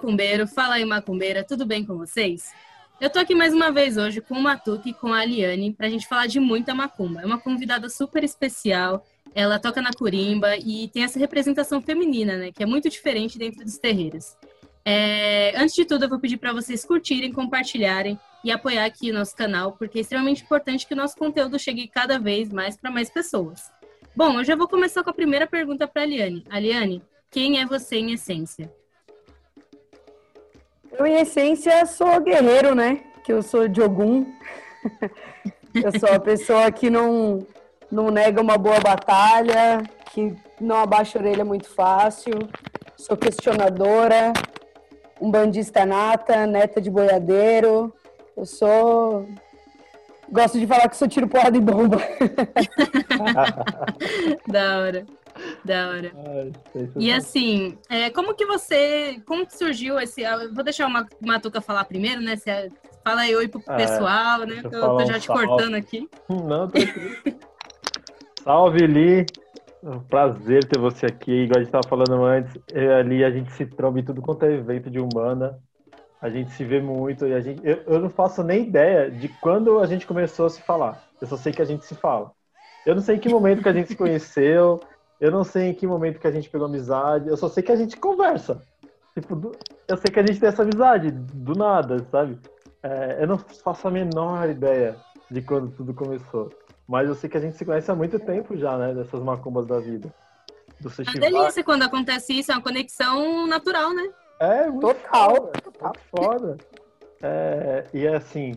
Macumbeiro, fala aí, macumbeira, tudo bem com vocês? Eu tô aqui mais uma vez hoje com o Matuque e com a Aliane pra gente falar de muita macumba. É uma convidada super especial, ela toca na curimba e tem essa representação feminina, né, que é muito diferente dentro dos terreiros. É, antes de tudo, eu vou pedir para vocês curtirem, compartilharem e apoiar aqui o nosso canal, porque é extremamente importante que o nosso conteúdo chegue cada vez mais para mais pessoas. Bom, eu já vou começar com a primeira pergunta para a Aliane. Aliane, quem é você em essência? Eu, em essência, sou guerreiro, né? Que eu sou de Ogum. eu sou a pessoa que não, não nega uma boa batalha, que não abaixa a orelha muito fácil. Sou questionadora, um bandista nata, neta de boiadeiro. Eu sou. Gosto de falar que sou tiro porra de bomba. da hora. Da hora. E assim, é, como que você. Como que surgiu esse. Vou deixar o Matuca falar primeiro, né? Você, fala aí oi pro é, pessoal, né? Eu tô já te salve. cortando aqui. Não, tô Salve, Li. Um prazer ter você aqui. Igual a gente estava falando antes, ali a gente se tromba em tudo quanto é evento de Humana. A gente se vê muito e a gente. Eu, eu, não faço nem ideia de quando a gente começou a se falar. Eu só sei que a gente se fala. Eu não sei em que momento que a gente se conheceu. Eu não sei em que momento que a gente pegou amizade. Eu só sei que a gente conversa. Tipo, eu sei que a gente tem essa amizade do nada, sabe? É, eu não faço a menor ideia de quando tudo começou. Mas eu sei que a gente se conhece há muito tempo já, né? Dessas macumbas da vida. Do é uma delícia quando acontece isso, é uma conexão natural, né? É, muito Total. Foda, Total. foda. É, e é assim,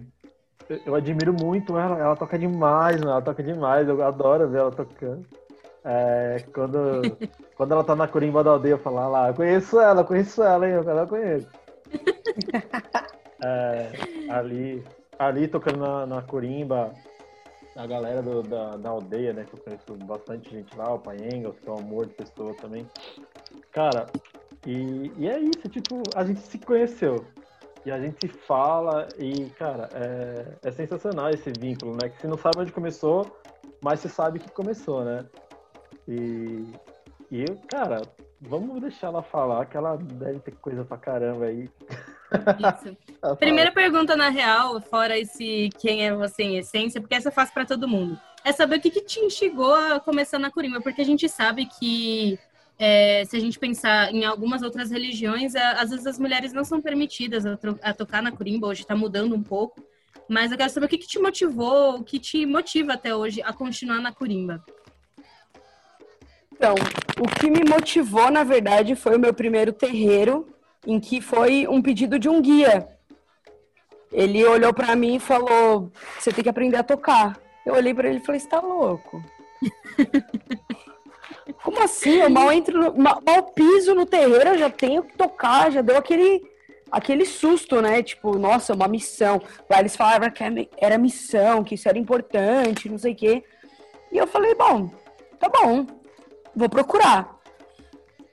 eu admiro muito ela, ela toca demais, né? ela toca demais, eu adoro ver ela tocando. É, quando, quando ela tá na corimba da aldeia, eu falo ah lá, eu conheço ela, eu conheço ela, hein? Eu conheço. É, ali, ali tocando na, na corimba, a galera do, da, da aldeia, né? Que eu conheço bastante gente lá, o Pai Engels, que é um amor de pessoa também. Cara, e, e é isso, tipo, a gente se conheceu. E a gente se fala e, cara, é, é sensacional esse vínculo, né? Que você não sabe onde começou, mas você sabe que começou, né? E, e cara, vamos deixar ela falar, que ela deve ter coisa pra caramba aí. Isso. Primeira pergunta, na real, fora esse quem é você em essência, porque essa eu faço para todo mundo. É saber o que, que te instigou a começar na Corimba, porque a gente sabe que é, se a gente pensar em algumas outras religiões, às vezes as mulheres não são permitidas a, a tocar na Corimba, hoje está mudando um pouco. Mas eu quero saber o que, que te motivou, o que te motiva até hoje a continuar na Corimba. Então, o que me motivou, na verdade, foi o meu primeiro terreiro, em que foi um pedido de um guia. Ele olhou para mim e falou: "Você tem que aprender a tocar". Eu olhei para ele e falei: "Você tá louco?" Como assim? Eu mal entro, mal, mal piso no terreiro, eu já tenho que tocar, já deu aquele aquele susto, né? Tipo, nossa, uma missão. Lá eles falavam que era missão, que isso era importante, não sei o quê. E eu falei, bom, tá bom, vou procurar.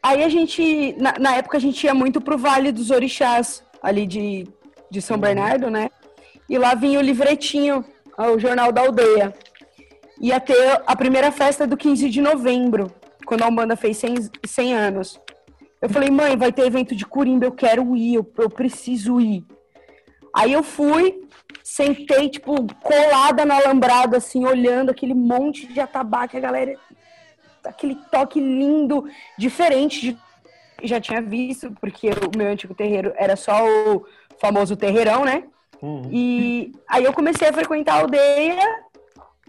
Aí a gente, na, na, época a gente ia muito pro Vale dos Orixás, ali de, de São. Bernardo, né? E lá vinha o livretinho, o Jornal da Aldeia. Ia ter a primeira festa do 15 de novembro, quando a Umbanda fez 100, 100 anos. Eu falei, mãe, vai ter evento de Curimba, eu quero ir, eu, eu preciso ir. Aí eu fui, sentei, tipo, colada no alambrado, assim, olhando aquele monte de atabaque, a galera aquele toque lindo, diferente de já tinha visto, porque o meu antigo terreiro era só o famoso terreirão, né? Uhum. E aí eu comecei a frequentar a aldeia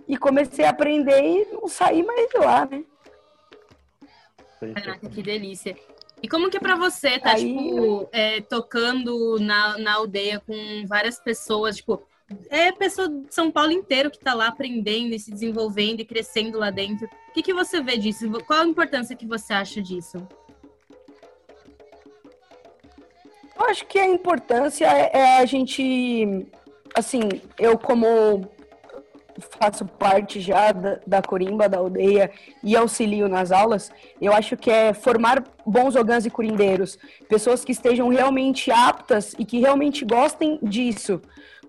e comecei a aprender e não saí mais de lá, né? Caraca, que delícia. E como que é pra você tá, aí... tipo, é, tocando na, na aldeia com várias pessoas, tipo, é pessoa de São Paulo inteiro que está lá aprendendo e se desenvolvendo e crescendo lá dentro. O que, que você vê disso? Qual a importância que você acha disso? Eu acho que a importância é, é a gente, assim, eu como faço parte já da, da Corimba, da aldeia e auxilio nas aulas, eu acho que é formar bons ogãs e curindeiros, pessoas que estejam realmente aptas e que realmente gostem disso.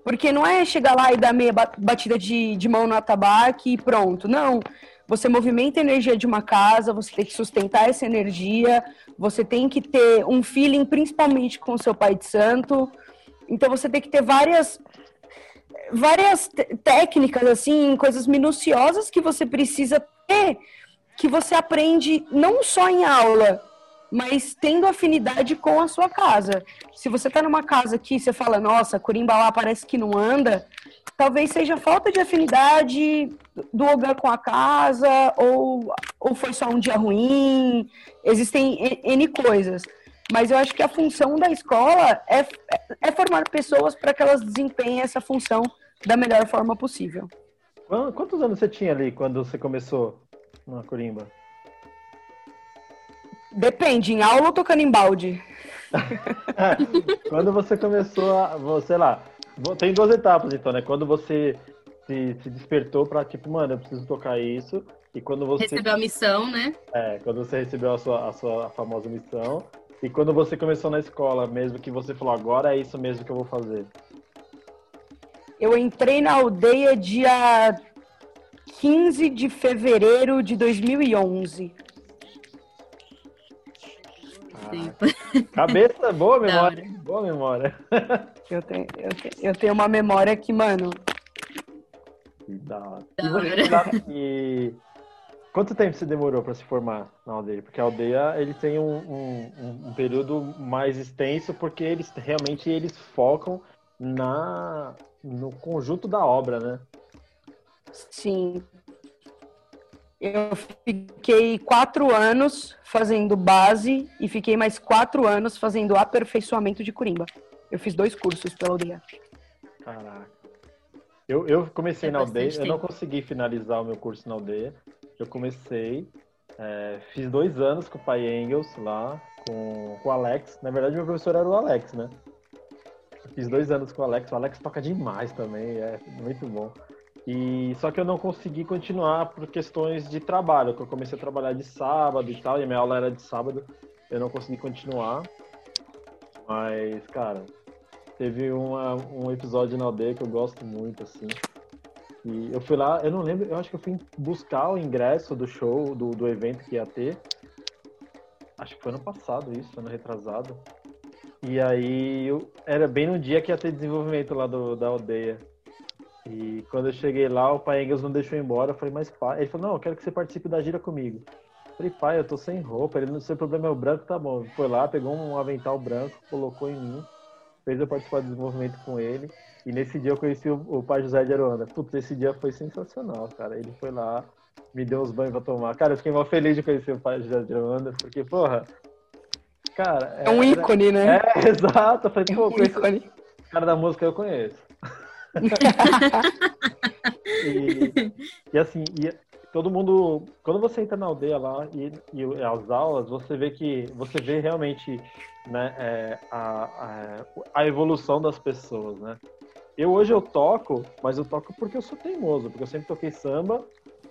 Porque não é chegar lá e dar meia batida de, de mão no atabaque e pronto. Não. você movimenta a energia de uma casa, você tem que sustentar essa energia, você tem que ter um feeling, principalmente com seu pai de santo. Então você tem que ter várias várias técnicas assim, coisas minuciosas que você precisa ter, que você aprende não só em aula, mas tendo afinidade com a sua casa. Se você está numa casa que você fala, nossa, Corimba lá parece que não anda, talvez seja falta de afinidade do lugar com a casa, ou, ou foi só um dia ruim, existem N coisas. Mas eu acho que a função da escola é, é formar pessoas para que elas desempenhem essa função da melhor forma possível. Quantos anos você tinha ali quando você começou na Corimba? Depende, em aula ou tocando em balde? Quando você começou a, sei lá, tem duas etapas então, né? Quando você se, se despertou para tipo, mano, eu preciso tocar isso. E quando você. Recebeu a missão, né? É, quando você recebeu a sua, a sua famosa missão. E quando você começou na escola, mesmo que você falou, agora é isso mesmo que eu vou fazer. Eu entrei na aldeia dia 15 de fevereiro de 2011 tempo. Cabeça, boa memória. Boa memória. eu, tenho, eu, tenho, eu tenho uma memória que, mano. Da hora. E você que... Quanto tempo você demorou para se formar na aldeia? Porque a aldeia ele tem um, um, um, período mais extenso, porque eles realmente eles focam na no conjunto da obra, né? Sim, eu fiquei quatro anos fazendo base e fiquei mais quatro anos fazendo aperfeiçoamento de Corimba. Eu fiz dois cursos pela aldeia. Caraca. Eu, eu comecei é na aldeia, tempo. eu não consegui finalizar o meu curso na aldeia. Eu comecei, é, fiz dois anos com o pai Engels lá, com, com o Alex. Na verdade, meu professor era o Alex, né? fiz dois anos com o Alex. O Alex toca demais também, é muito bom. E só que eu não consegui continuar por questões de trabalho, que eu comecei a trabalhar de sábado e tal, e a minha aula era de sábado, eu não consegui continuar. Mas, cara, teve uma, um episódio na aldeia que eu gosto muito, assim. E eu fui lá, eu não lembro, eu acho que eu fui buscar o ingresso do show, do, do evento que ia ter. Acho que foi ano passado isso, ano retrasado. E aí eu, era bem no dia que ia ter desenvolvimento lá do, da aldeia. E quando eu cheguei lá, o pai Engels não deixou embora. Eu falei, mas pai. Ele falou, não, eu quero que você participe da gira comigo. Eu falei, pai, eu tô sem roupa. Ele, não seu problema é o branco, tá bom. Foi lá, pegou um avental branco, colocou em mim, fez eu participar do desenvolvimento com ele. E nesse dia eu conheci o, o pai José de Aruanda. Putz, esse dia foi sensacional, cara. Ele foi lá, me deu uns banhos pra tomar. Cara, eu fiquei mal feliz de conhecer o pai José de Aruanda, porque, porra. Cara. É um ícone, né? É, exato. Eu falei, é pô, um ícone. cara da música eu conheço. E, e, assim, e todo mundo, quando você entra na aldeia lá e, e as aulas, você vê que você vê realmente né, é, a, a, a, evolução das pessoas, né? Eu hoje eu toco, mas eu toco porque eu sou teimoso, porque eu sempre toquei samba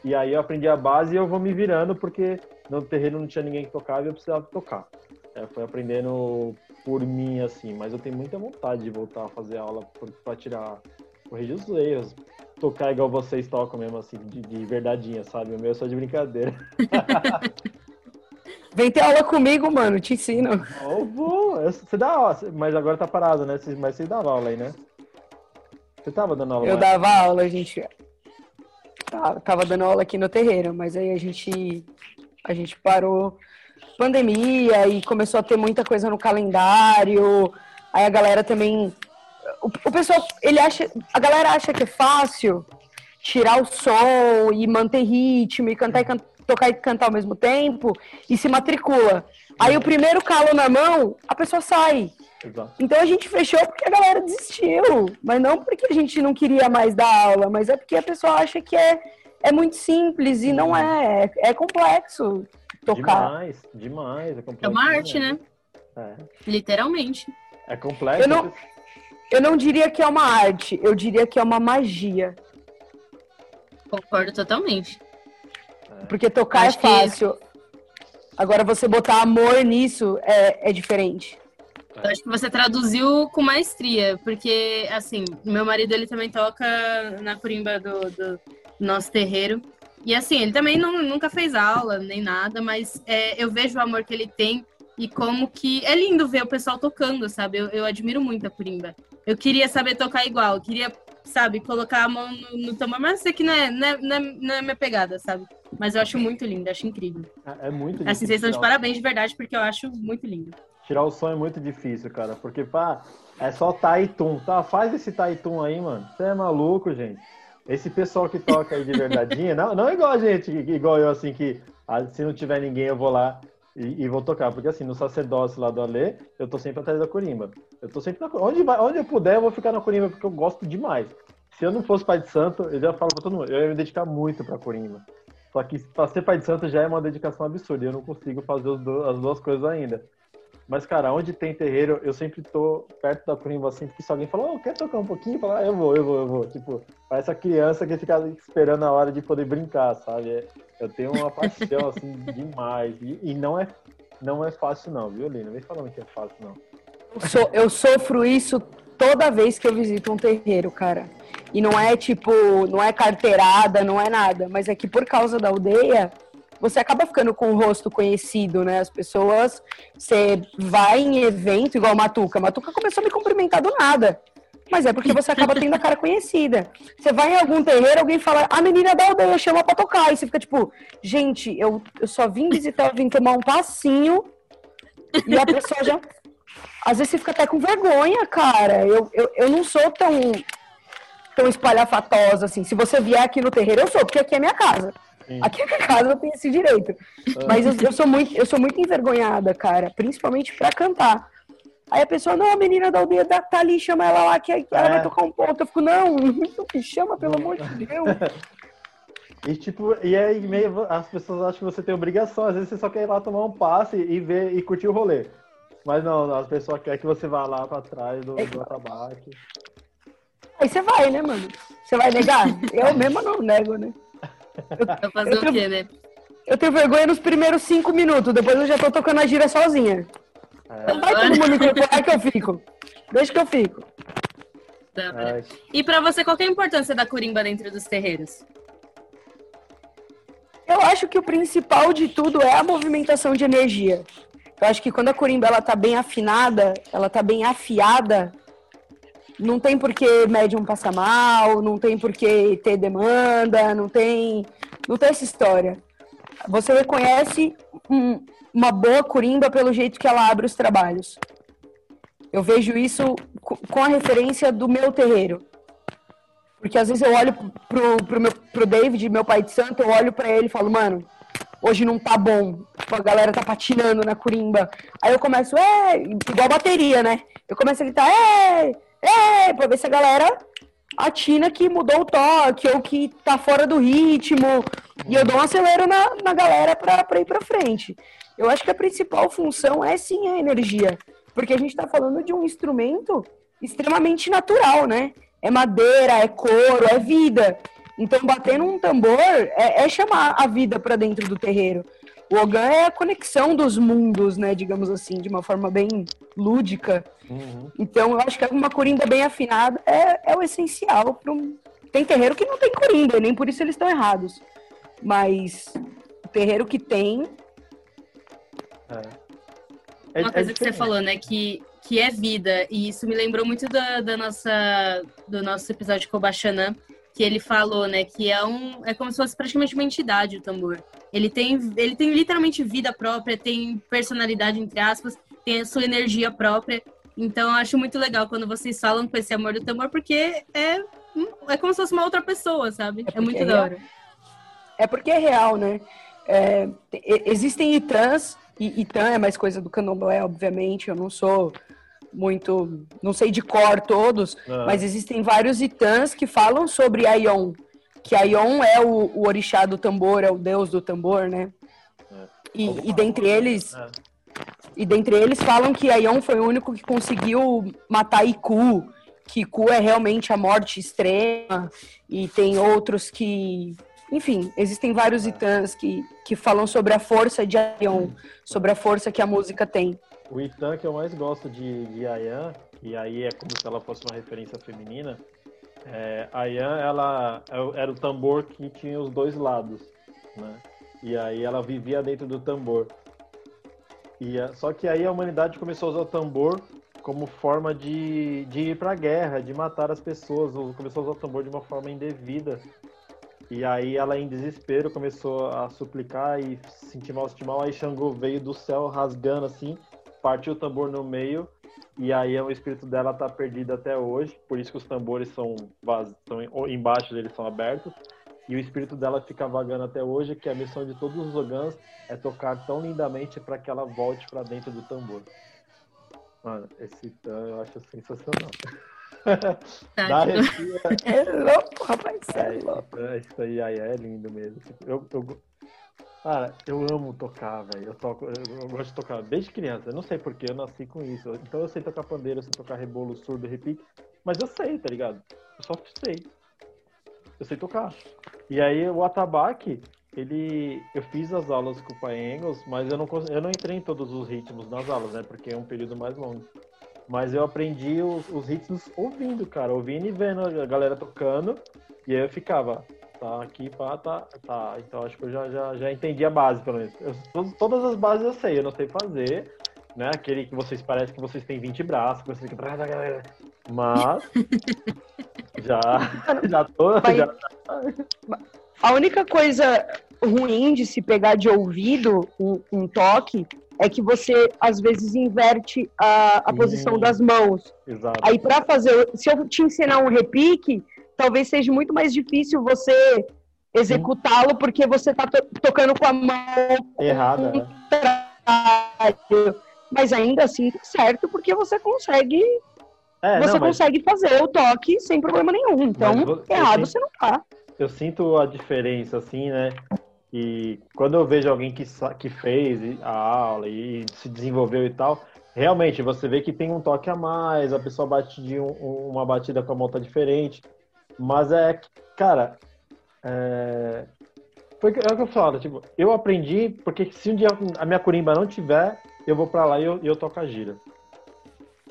e aí eu aprendi a base e eu vou me virando porque no terreno não tinha ninguém que tocava e eu precisava tocar. É, foi aprendendo por mim assim, mas eu tenho muita vontade de voltar a fazer aula para tirar corrigir os erros. Tocar igual vocês tocam mesmo, assim, de, de verdadeinha, sabe? O meu é só de brincadeira. Vem ter aula comigo, mano, te ensino. Vou. Você dá aula, mas agora tá parado, né? Mas você dava aula aí, né? Você tava dando aula? Eu mais? dava aula, a gente. Tava dando aula aqui no terreiro, mas aí a gente. A gente parou pandemia e começou a ter muita coisa no calendário. Aí a galera também o, o pessoal, ele acha, a galera acha que é fácil tirar o som e manter ritmo e cantar e can, tocar e cantar ao mesmo tempo e se matricula. Aí o primeiro calo na mão, a pessoa sai. Exato. Então a gente fechou porque a galera desistiu, mas não porque a gente não queria mais dar aula, mas é porque a pessoa acha que é, é muito simples e não é, é, é complexo tocar. Demais, demais, é complexo. É uma arte, né? É. Literalmente. É complexo. Eu não, eu não diria que é uma arte, eu diria que é uma magia. Concordo totalmente. Porque tocar Acho é fácil. Que... Agora você botar amor nisso é, é diferente. Eu acho que você traduziu com maestria, porque, assim, meu marido ele também toca na corimba do, do nosso terreiro. E assim, ele também não, nunca fez aula nem nada, mas é, eu vejo o amor que ele tem e como que é lindo ver o pessoal tocando, sabe? Eu, eu admiro muito a Corimba. Eu queria saber tocar igual, eu queria, sabe, colocar a mão no, no tambor, mas sei que não é, não, é, não, é, não é minha pegada, sabe? Mas eu acho muito lindo, acho incrível. É, é muito Assim, vocês estão de parabéns de verdade, porque eu acho muito lindo. Tirar o som é muito difícil, cara, porque, pá, é só taitum, tá? Faz esse taitum aí, mano. Você é maluco, gente. Esse pessoal que toca aí de verdadeinha, não, não é igual a gente, igual eu, assim, que ah, se não tiver ninguém eu vou lá e, e, vou tocar. Porque assim, no sacerdócio lá do Alê, eu tô sempre atrás da corimba. Eu tô sempre na onde, vai, onde eu puder, eu vou ficar na corimba, porque eu gosto demais. Se eu não fosse pai de santo, eu já falo pra todo mundo, eu ia me dedicar muito pra corimba. Só que pra ser pai de santo já é uma dedicação absurda, e eu não consigo fazer as duas coisas ainda. Mas, cara, onde tem terreiro, eu sempre tô perto da corimba, assim, porque se alguém falar, oh, quer tocar um pouquinho? Fala, ah, eu vou, eu vou, eu vou. Tipo, parece a criança que fica esperando a hora de poder brincar, sabe? Eu tenho uma paixão, assim, demais. E, e, não, é, não é fácil, não, viu, Lina? Vem falando que é fácil, não. Eu, eu sofro isso toda vez que eu visito um terreiro, cara. E não é tipo, não é carteirada, não é nada, mas é que por causa da aldeia, você acaba ficando com o rosto conhecido, né? As pessoas, você vai em evento, igual Matuca. Matuca começou a me cumprimentar do nada. Mas é porque você acaba tendo a cara conhecida. Você vai em algum terreiro, alguém fala, a menina da aldeia chama pra tocar. E você fica tipo, gente, eu, eu só vim visitar, eu vim tomar um passinho. E a pessoa já. Às vezes você fica até com vergonha, cara. Eu, eu, eu não sou tão, tão espalhafatosa assim. Se você vier aqui no terreiro, eu sou, porque aqui é minha casa. Sim. Aqui na casa eu tenho esse direito. Ah. Mas eu, eu, sou muito, eu sou muito envergonhada, cara, principalmente para cantar. Aí a pessoa, não, a menina da aldeia tá ali, chama ela lá, que, ela é. vai tocar um ponto. Eu fico, não, não me chama, pelo amor de Deus. E tipo, e aí meio as pessoas acham que você tem obrigação, às vezes você só quer ir lá tomar um passe e ver e curtir o rolê. Mas não, as pessoas querem que você vá lá pra trás do, é. do atabaque. Aí você vai, né, mano? Você vai negar? Eu mesmo não nego, né? Eu, fazer eu o tenho, quê, né? Eu tenho vergonha nos primeiros cinco minutos, depois eu já tô tocando a gira sozinha. É. Vai todo mundo incorporar que eu fico. Deixa que eu fico. Tá, e para você, qual é a importância da corimba dentro dos terreiros? Eu acho que o principal de tudo é a movimentação de energia. Eu acho que quando a corimba ela tá bem afinada, ela tá bem afiada, não tem por que médium passar mal, não tem por que ter demanda, não tem, não tem essa história. Você reconhece um, uma boa corimba pelo jeito que ela abre os trabalhos. Eu vejo isso com a referência do meu terreiro. Porque às vezes eu olho pro, pro, meu, pro David, meu pai de santo, eu olho para ele e falo, mano, hoje não tá bom. Tipo, a galera tá patinando na corimba. Aí eu começo, é, igual bateria, né? Eu começo a gritar, é, é, pra ver se a galera atina que mudou o toque ou que tá fora do ritmo. E eu dou um acelero na, na galera pra, pra ir pra frente. Eu acho que a principal função é sim a energia. Porque a gente tá falando de um instrumento extremamente natural, né? É madeira, é couro, é vida. Então, bater num tambor é, é chamar a vida para dentro do terreiro. O Ogan é a conexão dos mundos, né? Digamos assim, de uma forma bem lúdica. Uhum. Então, eu acho que uma corinda bem afinada é, é o essencial. para um... Tem terreiro que não tem corinda, nem por isso eles estão errados. Mas o terreiro que tem. É. Uma é, coisa é que você falou, né? Que, que é vida. E isso me lembrou muito da, da nossa, do nosso episódio com o Baixanã, que ele falou, né? Que é, um, é como se fosse praticamente uma entidade o tambor. Ele tem, ele tem literalmente vida própria, tem personalidade, entre aspas, tem a sua energia própria. Então, eu acho muito legal quando vocês falam com esse amor do tambor, porque é, é como se fosse uma outra pessoa, sabe? É, é muito é da hora. É porque é real, né? É, existem itãs, e itã é mais coisa do candomblé, obviamente, eu não sou muito, não sei de cor todos, ah. mas existem vários itãs que falam sobre Aion, que Aion é o, o, orixá do tambor, é o deus do tambor, né? É. E, e dentre eles, é. e dentre eles falam que Aion foi o único que conseguiu matar Iku, que Iku é realmente a morte extrema, e tem outros que enfim, existem vários itãs que, que falam sobre a força de Aion, sobre a força que a música tem. O Itan que eu mais gosto de, de Ayan, e aí é como se ela fosse uma referência feminina, É, a Yan, ela é era o tambor que tinha os dois lados, né? E aí ela vivia dentro do tambor. E, só que aí a humanidade começou a usar o tambor como forma de, de ir para a guerra, de matar as pessoas. Começou a usar o tambor de uma forma indevida. E aí ela, em desespero, começou a suplicar e sentir mal, sentir mal. Aí Xangô veio do céu rasgando assim, partiu o tambor no meio. E aí o espírito dela tá perdido até hoje. Por isso que os tambores são, vaz... são embaixo deles são abertos. E o espírito dela fica vagando até hoje, que a missão de todos os Ogans é tocar tão lindamente para que ela volte para dentro do tambor. Mano, esse tan eu acho sensacional. Tá, Dá. É louco, rapaz. É, É, louco. é, isso aí, aí é lindo mesmo. Eu, eu, cara, eu amo tocar, velho. Eu, toco, eu, gosto de tocar desde criança. Eu não sei porque eu nasci com isso. Então eu sei tocar pandeiro, eu sei tocar rebolo, surdo, repique. Mas eu sei, tá ligado? Eu só sei. Eu sei tocar. E aí o atabaque, ele. Eu fiz as aulas com o pai Engels, mas eu não, eu não entrei em todos os ritmos nas aulas, né? Porque é um período mais longo. Mas eu aprendi os, os ritmos ouvindo, cara, ouvindo e vendo a galera tocando. E aí eu ficava, tá aqui, pá, tá, tá. Então acho que eu já, já, já entendi a base, pelo menos. Eu- todas- as bases eu sei, eu não sei fazer, né? Aquele que vocês parecem que vocês têm 20 braços, que vocês ficam. Mas. já, já tô. Mas- Já, A única coisa ruim de se pegar de ouvido um, um toque é que você às vezes inverte a, a Sim. posição das mãos. exato. Aí para fazer, se eu te ensinar um repique, talvez seja muito mais difícil você executá-lo porque você tá to- tocando com a mão Errada, né? Mas ainda assim tá certo porque você consegue, É, você não, mas consegue fazer o toque sem problema nenhum. Então, errado eu você não tá. eu sinto a diferença, assim, né? E quando eu vejo alguém que, que fez a aula e se desenvolveu e tal, realmente você vê que tem um toque a mais, a pessoa bate de um- uma batida com a mão tá diferente. Mas é, que, cara, é, foi, o que- é o que eu falo, tipo, eu aprendi porque se um dia a minha corimba não tiver, eu vou pra lá e eu, eu toco a gira,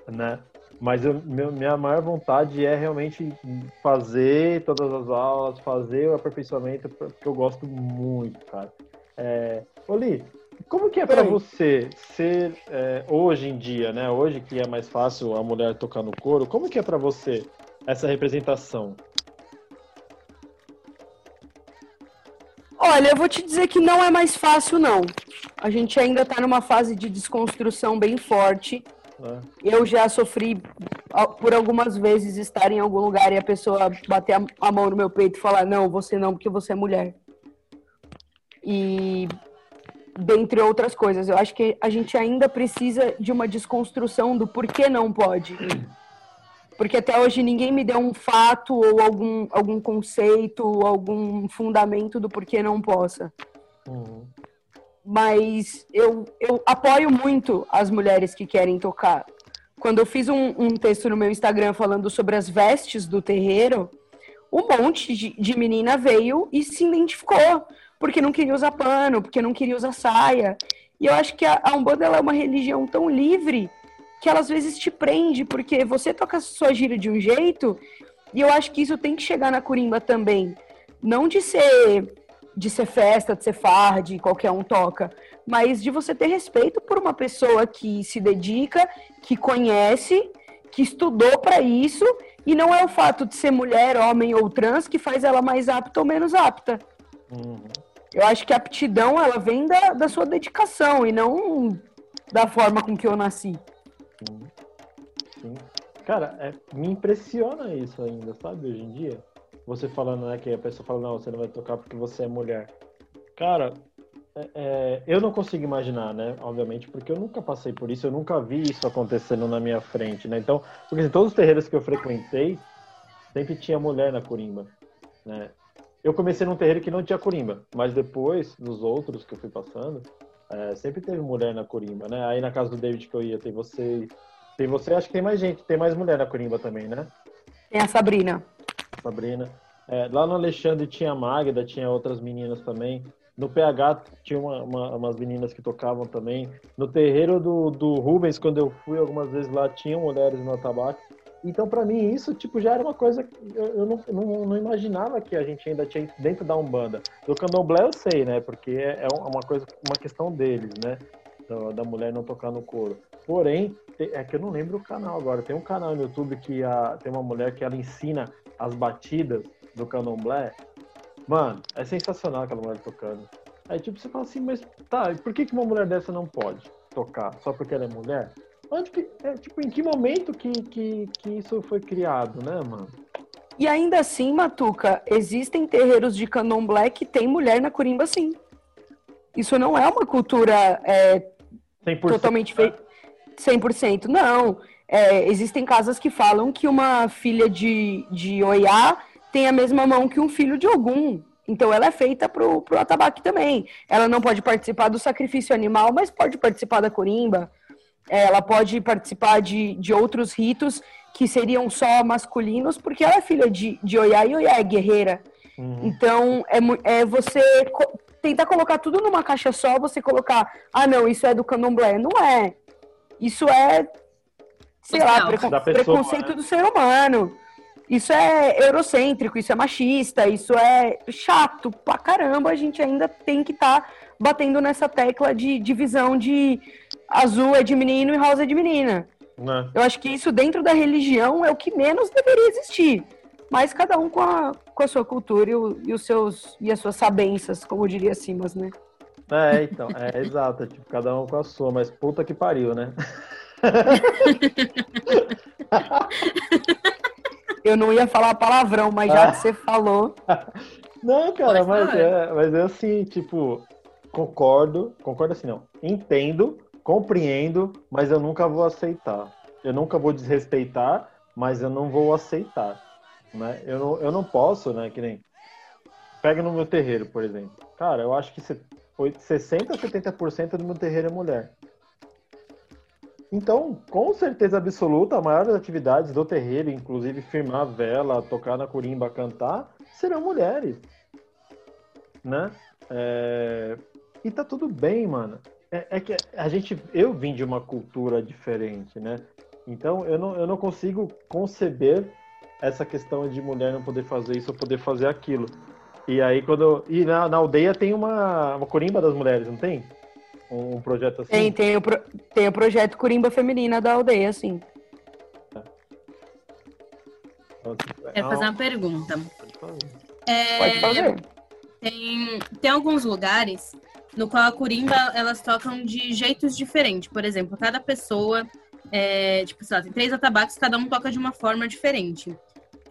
né? Mas eu- meu- minha maior vontade é realmente fazer todas as aulas, fazer o aperfeiçoamento, porque eu gosto muito, cara. É... Oli, como que é pra Oi. você ser, é, hoje em dia, né? Hoje que é mais fácil a mulher tocar no couro, como que é pra você essa representação? Olha, eu vou te dizer que não é mais fácil, não. A gente ainda tá numa fase de desconstrução bem forte. né? Eu já sofri a- por algumas vezes estar em algum lugar e a pessoa bater a, a mão no meu peito e falar: Não, você não, porque você é mulher. E dentre outras coisas, eu acho que a gente ainda precisa de uma desconstrução do porquê não pode. Porque até hoje ninguém me deu um fato ou algum, algum conceito, ou algum fundamento do porquê não possa Uhum. mas eu, eu apoio muito as mulheres que querem tocar. Quando eu fiz um, um texto no meu Instagram falando sobre as vestes do terreiro, um monte de, de menina veio e se identificou, porque não queria usar pano, porque não queria usar saia. E eu acho que a, a Umbanda é uma religião tão livre que ela às vezes te prende, porque você toca a sua gira de um jeito, e eu acho que isso tem que chegar na Corimba também. Não de ser de ser festa, de ser farra, de qualquer um toca, mas de você ter respeito por uma pessoa que se dedica, que conhece, que estudou para isso, e não é o fato de ser mulher, homem ou trans que faz ela mais apta ou menos apta. Uhum. Eu acho que a aptidão ela vem da, da sua dedicação e não da forma com que eu nasci. Sim. Sim. Cara, é- me impressiona isso ainda, sabe, hoje em dia. Você falando, né, que a pessoa fala, não, você não vai tocar porque você é mulher. Cara, é- é, eu não consigo imaginar, né, obviamente, porque eu nunca passei por isso, eu nunca vi isso acontecendo na minha frente, né. Então, porque assim, todos os terreiros que eu frequentei, sempre tinha mulher na corimba, né. Eu comecei num terreiro que não tinha corimba, mas depois, nos outros que eu fui passando, é, sempre teve mulher na corimba, né? Aí na casa do David que eu ia, tem você. Tem você, acho que tem mais gente, tem mais mulher na corimba também, né? Tem a Sabrina. Sabrina. É, lá no Alexandre tinha a Magda, tinha outras meninas também. No PH tinha uma- uma- umas meninas que tocavam também. No terreiro do, do Rubens, quando eu fui algumas vezes lá, tinham mulheres no atabaque. Então, para mim, isso tipo, já era uma coisa que eu, não, não, não, imaginava que a gente ainda tinha dentro da Umbanda. Do candomblé eu sei, né? Porque é, é uma coisa, uma questão deles, né? Da, da mulher não tocar no couro. Porém, é que eu não lembro o canal agora. Tem um canal no YouTube que a, tem uma mulher que ela ensina as batidas do candomblé. Mano, é sensacional aquela mulher tocando. Aí, tipo, você fala assim, mas tá, por que, que uma mulher dessa não pode tocar? Só porque ela é mulher? Onde que, é, tipo, em que momento que, que, que isso foi criado, né, mano? E ainda assim, Matuca, existem terreiros de candomblé que tem mulher na curimba, sim. Isso não é uma cultura é, totalmente feita. 100%. Não. É, existem casas que falam que uma filha de, de Oiá tem a mesma mão que um filho de Ogum. Então ela é feita pro, pro atabaque também. Ela não pode participar do sacrifício animal, mas pode participar da corimba. É, ela pode participar de, de outros ritos que seriam só masculinos, porque ela é filha de, de Oiá e Oiá é guerreira. Uhum. Então, é, é você co tentar colocar tudo numa caixa só, você colocar, ah, não, isso é do candomblé. Não é. Isso é, sei lá, precon preconceito né? do ser humano. Isso é eurocêntrico, isso é machista, isso é chato pra caramba. A gente ainda tem que estar tá batendo nessa tecla de divisão de azul é de menino e rosa é de menina. Né? Eu acho que isso dentro da religião é o que menos deveria existir. Mas cada um com a, com a sua cultura e, o, e os seus e as suas sabências, como diria Simas, né? É, então, é exato, tipo, cada um com a sua, mas puta que pariu, né? Eu não ia falar palavrão, mas já que você falou. Não, cara, mas é, mas é assim, tipo, concordo, concordo assim, não. Entendo, compreendo, mas eu nunca vou aceitar. Eu nunca vou desrespeitar, mas eu não vou aceitar. Né? Eu, não, eu não posso, né? Que nem. Pega no meu terreiro, por exemplo. Cara, eu acho que 60% a 70% do meu terreiro é mulher. Então, com certeza absoluta, a maior das atividades do terreiro, inclusive firmar vela, tocar na corimba, cantar, serão mulheres. Né? É... E tá tudo bem, mano. É, é, que a gente, eu vim de uma cultura diferente, né? Então eu não, eu não consigo conceber essa questão de mulher não poder fazer isso ou poder fazer aquilo. E aí quando. E na, na aldeia tem uma, uma corimba das mulheres, não tem? Um, um projeto assim? Tem, tem o, pro, tem o projeto Corimba Feminina da aldeia, sim. Quer fazer uma pergunta. É, Pode fazer. Tem, tem alguns lugares no qual a corimba elas tocam de jeitos diferentes. Por exemplo, cada pessoa, é, tipo, sei lá, tem três atabaques, cada um toca de uma forma diferente.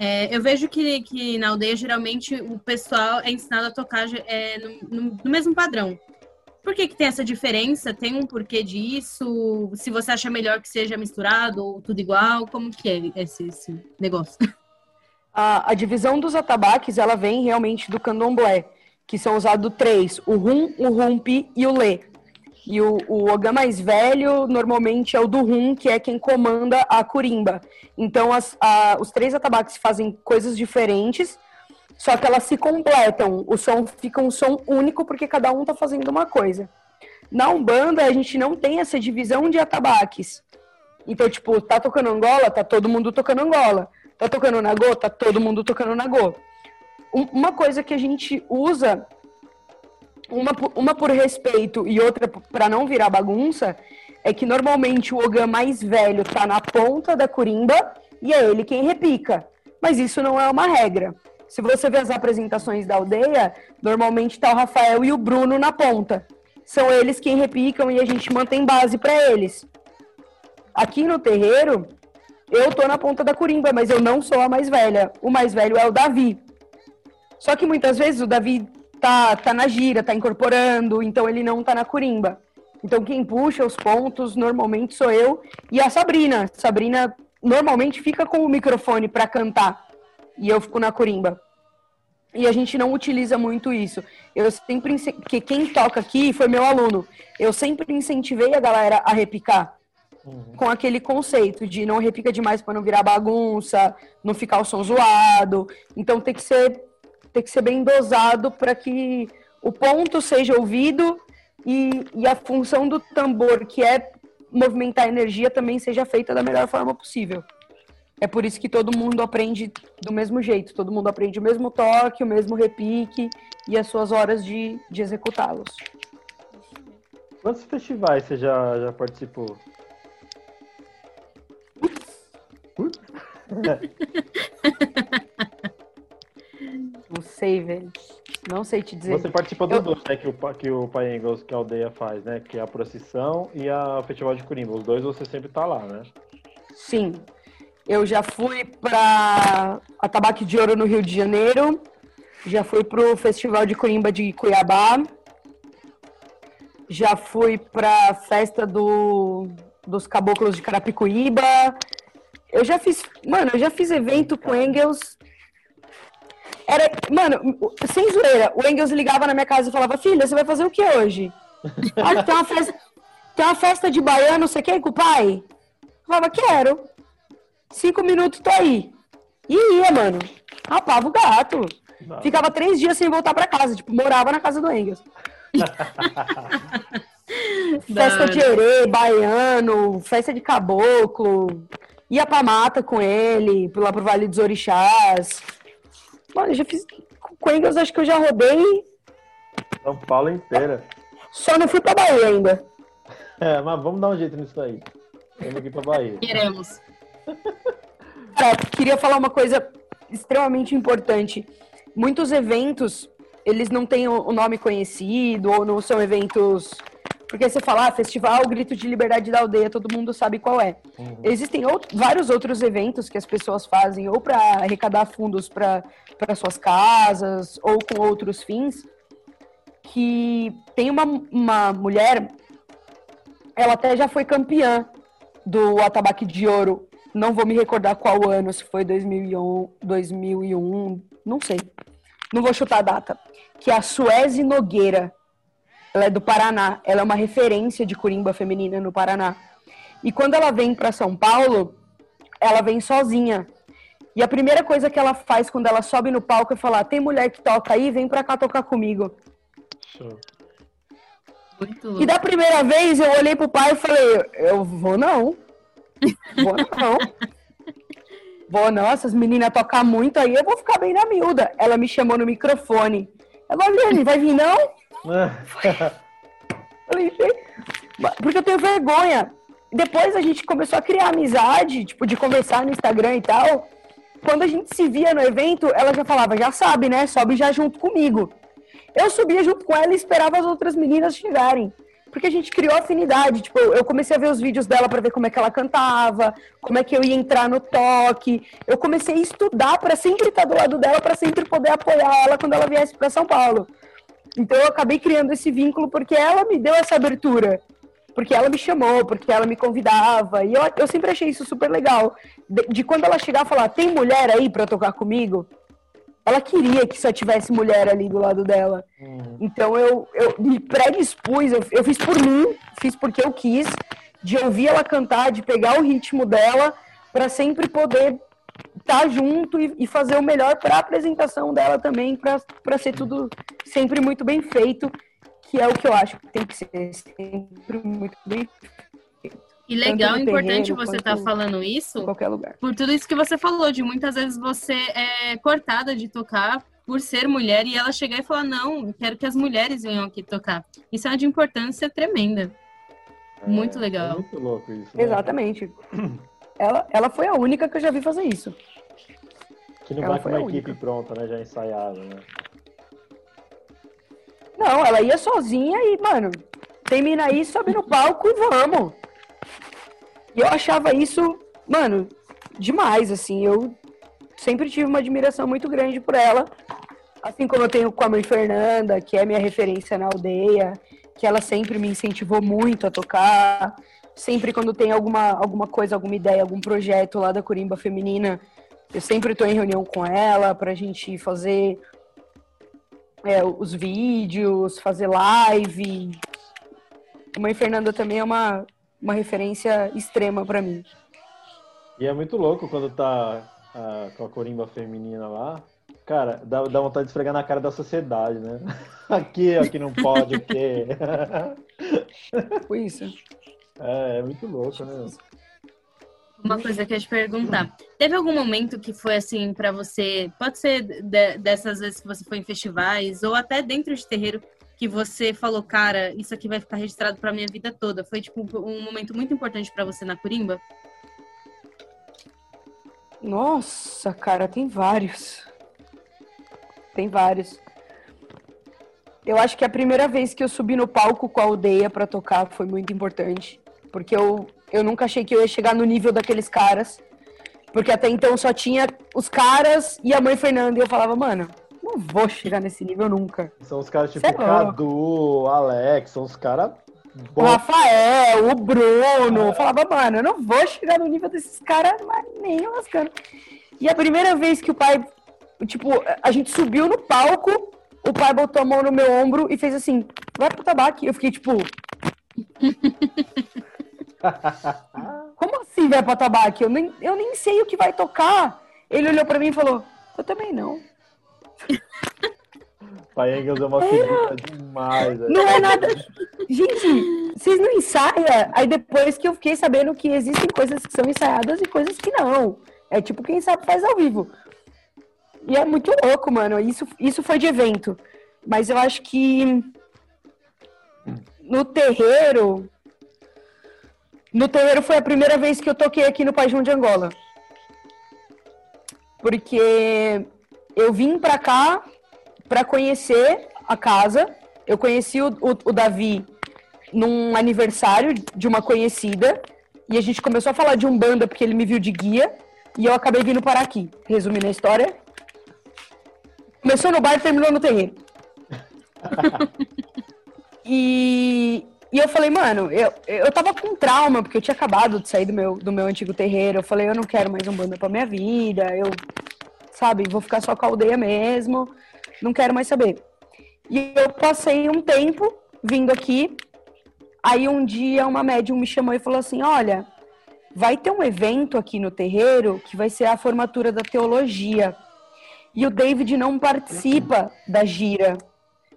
É, eu vejo que, que na aldeia, geralmente, o pessoal é ensinado a tocar é, no, no, mesmo padrão. Por que, que tem essa diferença? Tem um porquê disso? Se você acha melhor que seja misturado ou tudo igual? Como que é esse, esse negócio? A, a, divisão dos atabaques, ela vem realmente do candomblé, que são usados três, o rum, o rumpi e o lê. E o, o Ogã mais velho, normalmente, é o do Rum, que é quem comanda a Curimba. Então, as, a, os três atabaques fazem coisas diferentes, só que elas se completam. O som fica um som único, porque cada um tá fazendo uma coisa. Na Umbanda, a gente não tem essa divisão de atabaques. Então, tipo, tá tocando Angola, tá todo mundo tocando Angola. Tá tocando Nagô, tá todo mundo tocando Nagô. Uma coisa que a gente usa uma, uma por respeito e outra para não virar bagunça, é que normalmente o Ogã mais velho tá na ponta da curimba e é ele quem repica. Mas isso não é uma regra. Se você ver as apresentações da aldeia, normalmente tá o Rafael e o Bruno na ponta. São eles quem repicam e a gente mantém base para eles. Aqui no terreiro, eu tô na ponta da curimba, mas eu não sou a mais velha. O mais velho é o Davi. Só que muitas vezes o Davi tá, tá na gira, tá incorporando, então ele não tá na curimba. Então quem puxa os pontos normalmente sou eu e a Sabrina. Sabrina normalmente fica com o microfone para cantar e eu fico na curimba. E a gente não utiliza muito isso. Eu sempre que quem toca aqui foi meu aluno. Eu sempre incentivei a galera a repicar. Uhum. Com aquele conceito de não repica demais para não virar bagunça, não ficar o som zoado. Então tem que ser tem que ser bem dosado para que o ponto seja ouvido e, e a função do tambor, que é movimentar a energia, também seja feita da melhor forma possível. É por isso que todo mundo aprende do mesmo jeito, todo mundo aprende o mesmo toque, o mesmo repique e as suas horas de, de executá-los. Quantos festivais você já, já participou? sei, velho. Não sei te dizer. Você participa dos Eu- dois, né? Que o, que o Pai Engels, que a aldeia faz, né? Que é a procissão e a Festival de Corimba. Os dois você sempre tá lá, né? Sim. Eu já fui para a Tabaque de Ouro no Rio de Janeiro. Já fui pro Festival de Corimba de Cuiabá. Já fui pra festa do, dos caboclos de Carapicuíba. Eu já fiz. Mano, eu já fiz evento com Engels. Era. Mano, sem zoeira, o Engels ligava na minha casa e falava: Filha, você vai fazer o que hoje? Ah, tem uma festa, tem uma festa de baiano, você quer ir com o pai? Eu falava: Quero. Cinco minutos, tô aí. E ia, mano. Rapava o gato. Não. Ficava três dias sem voltar pra casa. Tipo, morava na casa do Engels. Festa de herê, baiano, festa de caboclo. Ia pra mata com ele, lá pro Vale dos Orixás. Mano, eu já fiz. Com Engels, acho que eu já rodei. São Paulo inteira. Só não fui pra Bahia ainda. É, mas vamos dar um jeito nisso aí. Indo aqui pra Bahia. Queremos. Cara, queria falar uma coisa extremamente importante. Muitos eventos, eles não têm o nome conhecido, ou não são eventos. Porque você fala, ah, festival Grito de Liberdade da Aldeia, todo mundo sabe qual é. Uhum. Existem out- vários outros eventos que as pessoas fazem, ou para arrecadar fundos para suas casas, ou com outros fins, que tem uma, uma mulher, ela até já foi campeã do Atabaque de Ouro. Não vou me recordar qual ano, se foi 2001, 2001 não sei. Não vou chutar a data. Que é a Sueze Nogueira. Ela é do Paraná. Ela é uma referência de corimba feminina no Paraná. E quando ela vem para São Paulo, ela vem sozinha. E a primeira coisa que ela faz quando ela sobe no palco é falar: tem mulher que toca aí, vem pra cá tocar comigo. Show. Muito E da primeira vez eu olhei pro pai e falei: eu vou não. Vou não. Vou não, essas meninas tocam muito aí, eu vou ficar bem na miúda. Ela me chamou no microfone. Ela, Liane, vai vir não? Falei, "Gente, mas- porque eu tenho vergonha. Depois a gente começou a criar amizade, tipo, de conversar no Instagram e tal. Quando a gente se via no evento, ela já falava, já sabe, né? Sobe já junto comigo. Eu subia junto com ela e esperava as outras meninas chegarem. Porque a gente criou afinidade. Tipo, eu comecei a ver os vídeos dela pra ver como é que ela cantava, como é que eu ia entrar no toque. Eu comecei a estudar pra sempre estar do lado dela, pra sempre poder apoiar ela quando ela viesse pra São Paulo. Então eu acabei criando esse vínculo porque ela me deu essa abertura. Porque ela me chamou, porque ela me convidava. E eu, eu sempre achei isso super legal. De, de quando ela chegar e falar, tem mulher aí pra tocar comigo? Ela queria que só tivesse mulher ali do lado dela. Uhum. Então eu, eu me predispus, eu, eu fiz por mim, fiz porque eu quis, de ouvir ela cantar, de pegar o ritmo dela, pra sempre poder estar junto e, e fazer o melhor para a apresentação dela também, para ser tudo sempre muito bem feito, que é o que eu acho que tem que ser sempre muito bem E legal, importante você estar falando em isso, qualquer lugar. por tudo isso que você falou, de muitas vezes você é cortada de tocar por ser mulher e ela chegar e falar, não, eu quero que as mulheres venham aqui tocar. Isso é de importância tremenda. Muito É, legal. É muito louco isso. né? Exatamente. Ela, ela foi a única que eu já vi fazer isso. Que não Ela vai com uma equipe única. pronta, né? Já ensaiada, né? Não, ela ia sozinha e, mano, termina aí, sobe no palco e vamos. E eu achava isso, mano, demais, assim. Eu sempre tive uma admiração muito grande por ela. Assim como eu tenho com a mãe Fernanda, que é minha referência na aldeia, que ela sempre me incentivou muito a tocar. Sempre quando tem alguma, alguma coisa, alguma ideia, algum projeto lá da Corimba Feminina, eu sempre estou em reunião com ela pra gente fazer é, os vídeos, fazer live. A mãe Fernanda também é uma, uma referência extrema pra mim. E é muito louco quando tá com a corimba feminina lá. Cara, dá, dá vontade de esfregar na cara da sociedade, né? Aqui, ó, que não pode, o quê? Foi isso. É, é muito louco, né? Uma coisa que eu ia te perguntar. Teve algum momento que foi assim para você, pode ser de, dessas vezes que você foi em festivais ou até dentro de terreiro que você falou, cara, isso aqui vai ficar registrado para minha vida toda. Foi tipo um momento muito importante para você na Corimba? Nossa, cara, tem vários. Tem vários. Eu acho que a primeira vez que eu subi no palco com a aldeia para tocar foi muito importante, porque eu eu nunca achei que eu ia chegar no nível daqueles caras. Porque até então só tinha os caras e a mãe Fernanda. E eu falava, mano, não vou chegar nesse nível nunca. São os caras tipo o é Cadu, Alex, são os caras. O Rafael, o Bruno. Eu falava, mano, eu não vou chegar no nível desses caras, mas nem lascando. E a primeira vez que o pai, tipo, a gente subiu no palco, o pai botou a mão no meu ombro e fez assim, vai pro tabaco. Eu fiquei tipo. Como assim vai pra tabaco? Eu nem, eu nem sei o que vai tocar. Ele olhou pra mim e falou, eu também não. Pai Engels é uma figura demais. Não é nada. Gente, vocês não ensaiam. Aí depois que eu fiquei sabendo que existem coisas que são ensaiadas e coisas que não. É tipo quem sabe faz ao vivo. E é muito louco, mano. Isso, isso foi de evento. Mas eu acho que no terreiro no terreiro foi a primeira vez que eu toquei aqui no Pajum de Angola. Porque eu vim pra cá pra conhecer a casa. Eu conheci o, o, o Davi num aniversário de uma conhecida. E a gente começou a falar de Umbanda porque ele me viu de guia. E eu acabei vindo parar aqui. Resumindo a história. Começou no bar e terminou no terreiro. e e eu falei, mano, eu, eu tava com trauma, porque eu tinha acabado de sair do meu, do meu antigo terreiro. Eu falei, eu não quero mais um banda pra minha vida. Eu, sabe, vou ficar só com a aldeia mesmo. Não quero mais saber. E eu passei um tempo vindo aqui. Aí um dia uma médium me chamou e falou assim: Olha, vai ter um evento aqui no terreiro que vai ser a formatura da teologia. E o David não participa da gira.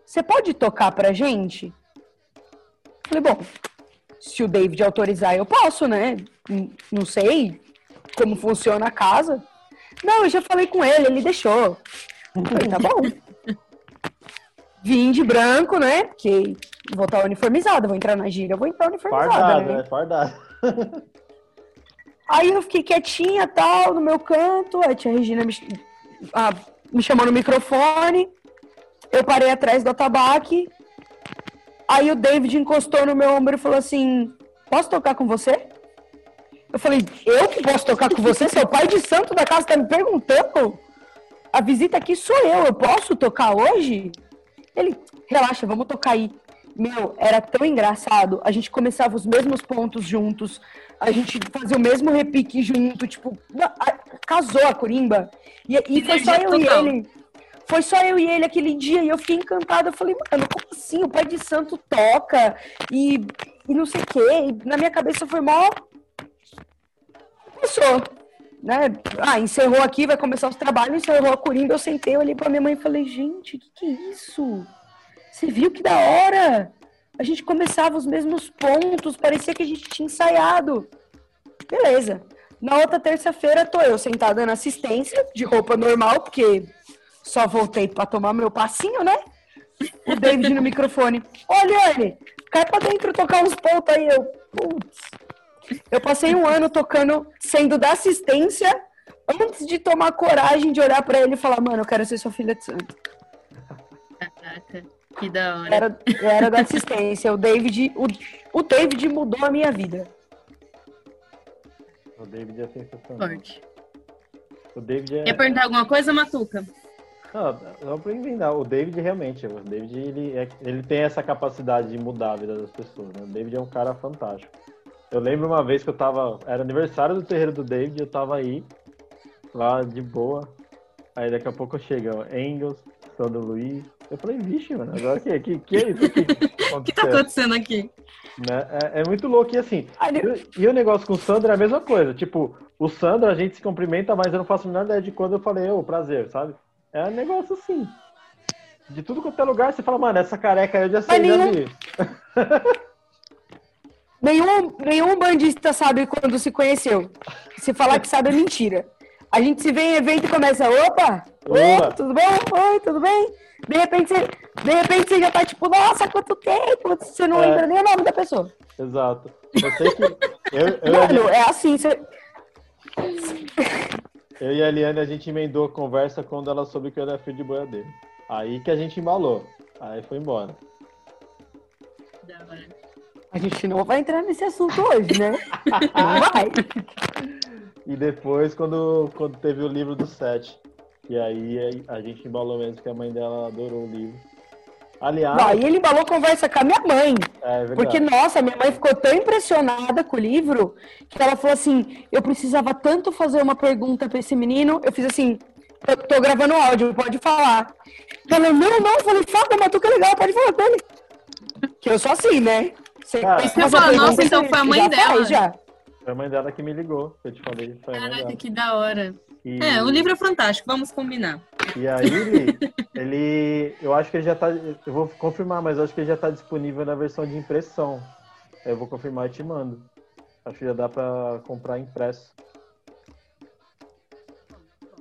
Você pode tocar pra gente? Falei, bom, se o David autorizar, eu posso, né? Não sei como funciona a casa. Não, eu já falei com ele, ele deixou. Falei, tá bom. Vim de branco, né? Porque vou estar uniformizada, vou entrar na gira, vou entrar uniformizada. Fardado, né? né? Fardado. Aí eu fiquei quietinha, tal, no meu canto. A tia Regina me, ah, me chamou no microfone. Eu parei atrás do atabaque. Aí o David encostou no meu ombro e falou assim: Posso tocar com você? Eu falei: Eu que posso tocar com você? Seu pai de santo da casa tá me perguntando? A visita aqui sou eu, eu posso tocar hoje? Ele, relaxa, vamos tocar aí. Meu, era tão engraçado. A gente começava os mesmos pontos juntos. A gente fazia o mesmo repique junto. Tipo, casou a corimba. E, e foi só eu total. e ele. Foi só eu e ele aquele dia e eu fiquei encantada. Eu falei, mano, como assim? O pai de santo toca e, e não sei o quê. E na minha cabeça foi mó. Começou. Né? Ah, encerrou aqui, vai começar os trabalhos, encerrou a corimba. Eu sentei, olhei pra minha mãe e falei, gente, que, que é isso? Você viu que da hora? A gente começava os mesmos pontos, parecia que a gente tinha ensaiado. Beleza. Na outra terça-feira, tô eu sentada na assistência, de roupa normal, porque só voltei para tomar meu passinho, né? O David no microfone. Olha, ele, cai pra dentro tocar uns pontos aí. Eu, putz. Eu passei um ano tocando, sendo da assistência, antes de tomar coragem de olhar para ele e falar, mano, eu quero ser sua filha de santo. Caraca, que da hora. Era, era da assistência. O David, o, o David mudou a minha vida. O David é sensacional. Forte. O David é... Quer perguntar alguma coisa, Matuca? Não, não pra inventar. O David realmente, o David ele, é, ele tem essa capacidade de mudar a vida das pessoas. Né? O David é um cara fantástico. Eu lembro uma vez que eu tava. Era aniversário do terreiro do David, eu tava aí, lá de boa. Aí daqui a pouco chega Engels, Sandro Luiz. Eu falei, vixe, mano, agora que, que, que é isso aqui? O que tá acontecendo aqui? Né? É, é, muito louco. E assim, e, e, o negócio com o Sandro é a mesma coisa. Tipo, o Sandro a gente se cumprimenta, mas eu não faço a menor ideia de quando eu falei, ô, oh, prazer, sabe? É um negócio assim. De tudo quanto é lugar, você fala, mano, essa careca eu já sei, já vi. Nenhum, nenhum bandista sabe quando se conheceu. Se falar que sabe é mentira. A gente se vê em evento e começa, opa, Opa. Oi, tudo bom? Oi, tudo bem? De repente, você, de repente você já tá tipo, nossa, quanto tempo? Você não É. lembra nem o nome da pessoa. Exato. Eu sei que eu, eu, Mano, é assim, você... Eu e a Eliane, a gente emendou a conversa quando ela soube que eu era filho de boiadeiro. Aí que a gente embalou. Aí foi embora. A gente não vai entrar nesse assunto hoje, né? Não vai. E depois, quando, quando teve o livro do Sete. E aí a gente embalou mesmo, que a mãe dela adorou o livro. Aliás, Não, e ele embalou conversa com a minha mãe. é verdade. Porque, nossa, minha mãe ficou tão impressionada com o livro que ela falou assim: eu precisava tanto fazer uma pergunta pra esse menino. Eu fiz assim: eu tô gravando áudio, pode falar. Ela, não, não, eu falei, fala, mas tu que é legal, pode falar com ele. Que eu sou assim, né? Você Cara, falar, pergunta, nossa, então você foi a mãe já dela. faz, já. Foi a mãe dela que me ligou. que Eu te falei, foi Caraca, que da hora. E, É, o livro é fantástico, vamos combinar. E aí, ele, ele- Eu acho que ele já tá. Eu vou confirmar, mas eu acho que ele já tá disponível na versão de impressão. Eu vou confirmar e te mando. Acho que já dá pra comprar impresso.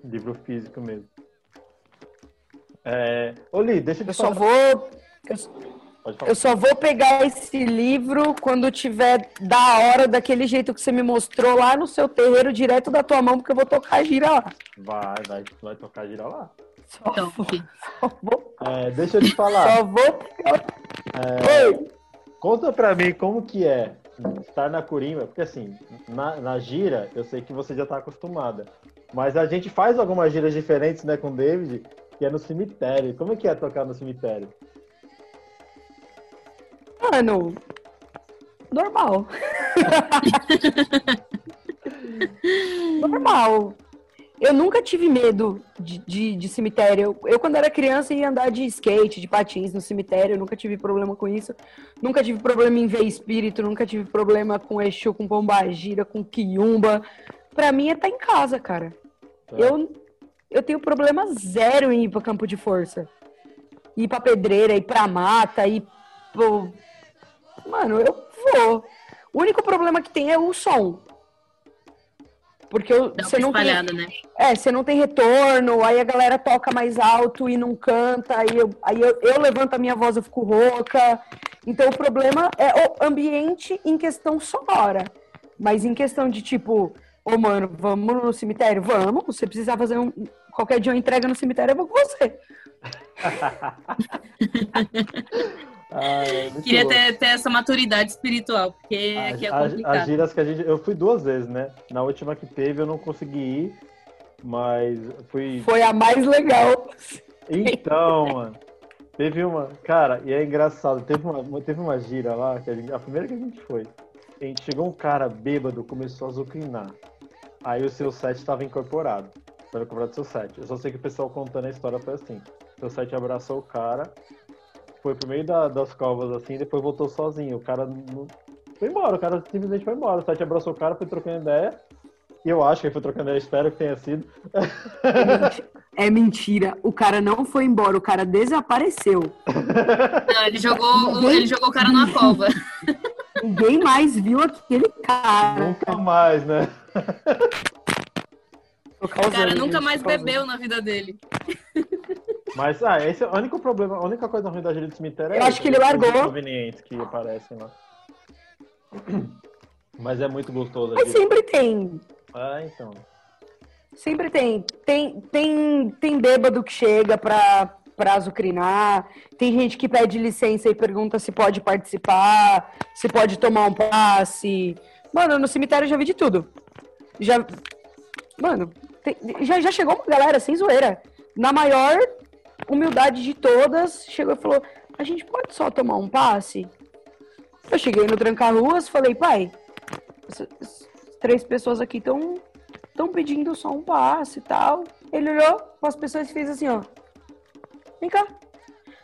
Livro físico mesmo. É... Ô, Li, deixa eu te Eu só falar. vou. Eu, Pode falar. Eu só vou pegar esse livro quando tiver da hora, daquele jeito que você me mostrou lá no seu terreiro, direto da tua mão, porque eu vou tocar gira lá. Vai, vai, vai tocar girar lá. Só, Então, vou, só vou, É, deixa eu te falar. só vou pegar. É, Oi. Conta pra mim como que é estar na Corimba, porque assim, na, na gira, eu sei que você já tá acostumada. Mas a gente faz algumas giras diferentes, né, com o David, que é no cemitério. Como é que é tocar no cemitério? Mano, normal. normal. Eu nunca tive medo de, de, de cemitério. Eu, quando era criança, ia andar de skate, de patins no cemitério. Eu nunca tive problema com isso. Nunca tive problema em ver espírito. Nunca tive problema com Exu, com Pombagira, com Quiumba. Pra mim é estar em casa, cara. Tá? Eu, eu tenho problema zero em ir pra campo de força. Ir pra pedreira, ir pra mata, ir pro... Mano, eu vou. O único problema que tem é o som. Porque eu, você uma não tem, né? é, você não tem retorno, aí a galera toca mais alto e não canta, aí eu, aí eu, eu levanto a minha voz, eu fico rouca. Então o problema é o ambiente em questão sonora. Mas em questão de tipo, ô mano, vamos no cemitério? Vamos. Se você precisar fazer um. Qualquer dia eu entrega no cemitério, eu vou com você. Ah, é Queria ter, ter essa maturidade espiritual, porque As- aqui é complicado. As giras que a gente. Eu fui duas vezes, né? Na última que teve eu não consegui ir, mas fui. Foi a mais legal. Então, mano. Teve uma. Cara, e é engraçado. Teve uma, teve uma gira lá, que a, gente- a primeira que a gente foi. A gente chegou um cara bêbado, começou a azucrinar. Aí o seu set estava incorporado. Foi incorporado seu set. Eu só sei que o pessoal contando a história foi assim. Seu set abraçou o cara, foi pro meio da- das covas assim, depois voltou sozinho. O cara não... foi embora, o cara simplesmente foi embora. O set abraçou o cara, foi trocando ideia. E eu acho que ele foi trocando ideia, espero que tenha sido. É mentira. O cara não foi embora, o cara desapareceu. Não, ele jogou, o- ele jogou o cara numa cova. Ninguém mais viu aquele cara. Nunca mais, né? O cara nunca mais bebeu na vida dele. Mas, ah, esse é o único problema, a única coisa ruim da gira do cemitério é Eu acho que ele largou. inconvenientes que aparecem lá. Mas é muito gostoso Mas sempre tem. Ah, então. Sempre tem. Tem, tem, tem bêbado que chega pra, pra azucrinar. Tem gente que pede licença e pergunta se pode participar, se pode tomar um passe. Mano, no cemitério eu já vi de tudo. Já. Mano, tem- já, já chegou uma galera sem zoeira. Na maior humildade de todas, chegou e falou: a gente pode só tomar um passe? Eu cheguei no Tranca-Ruas, falei, pai, essas três pessoas aqui estão estão pedindo só um passe e tal. Ele olhou para as pessoas e fez assim, ó. Vem cá.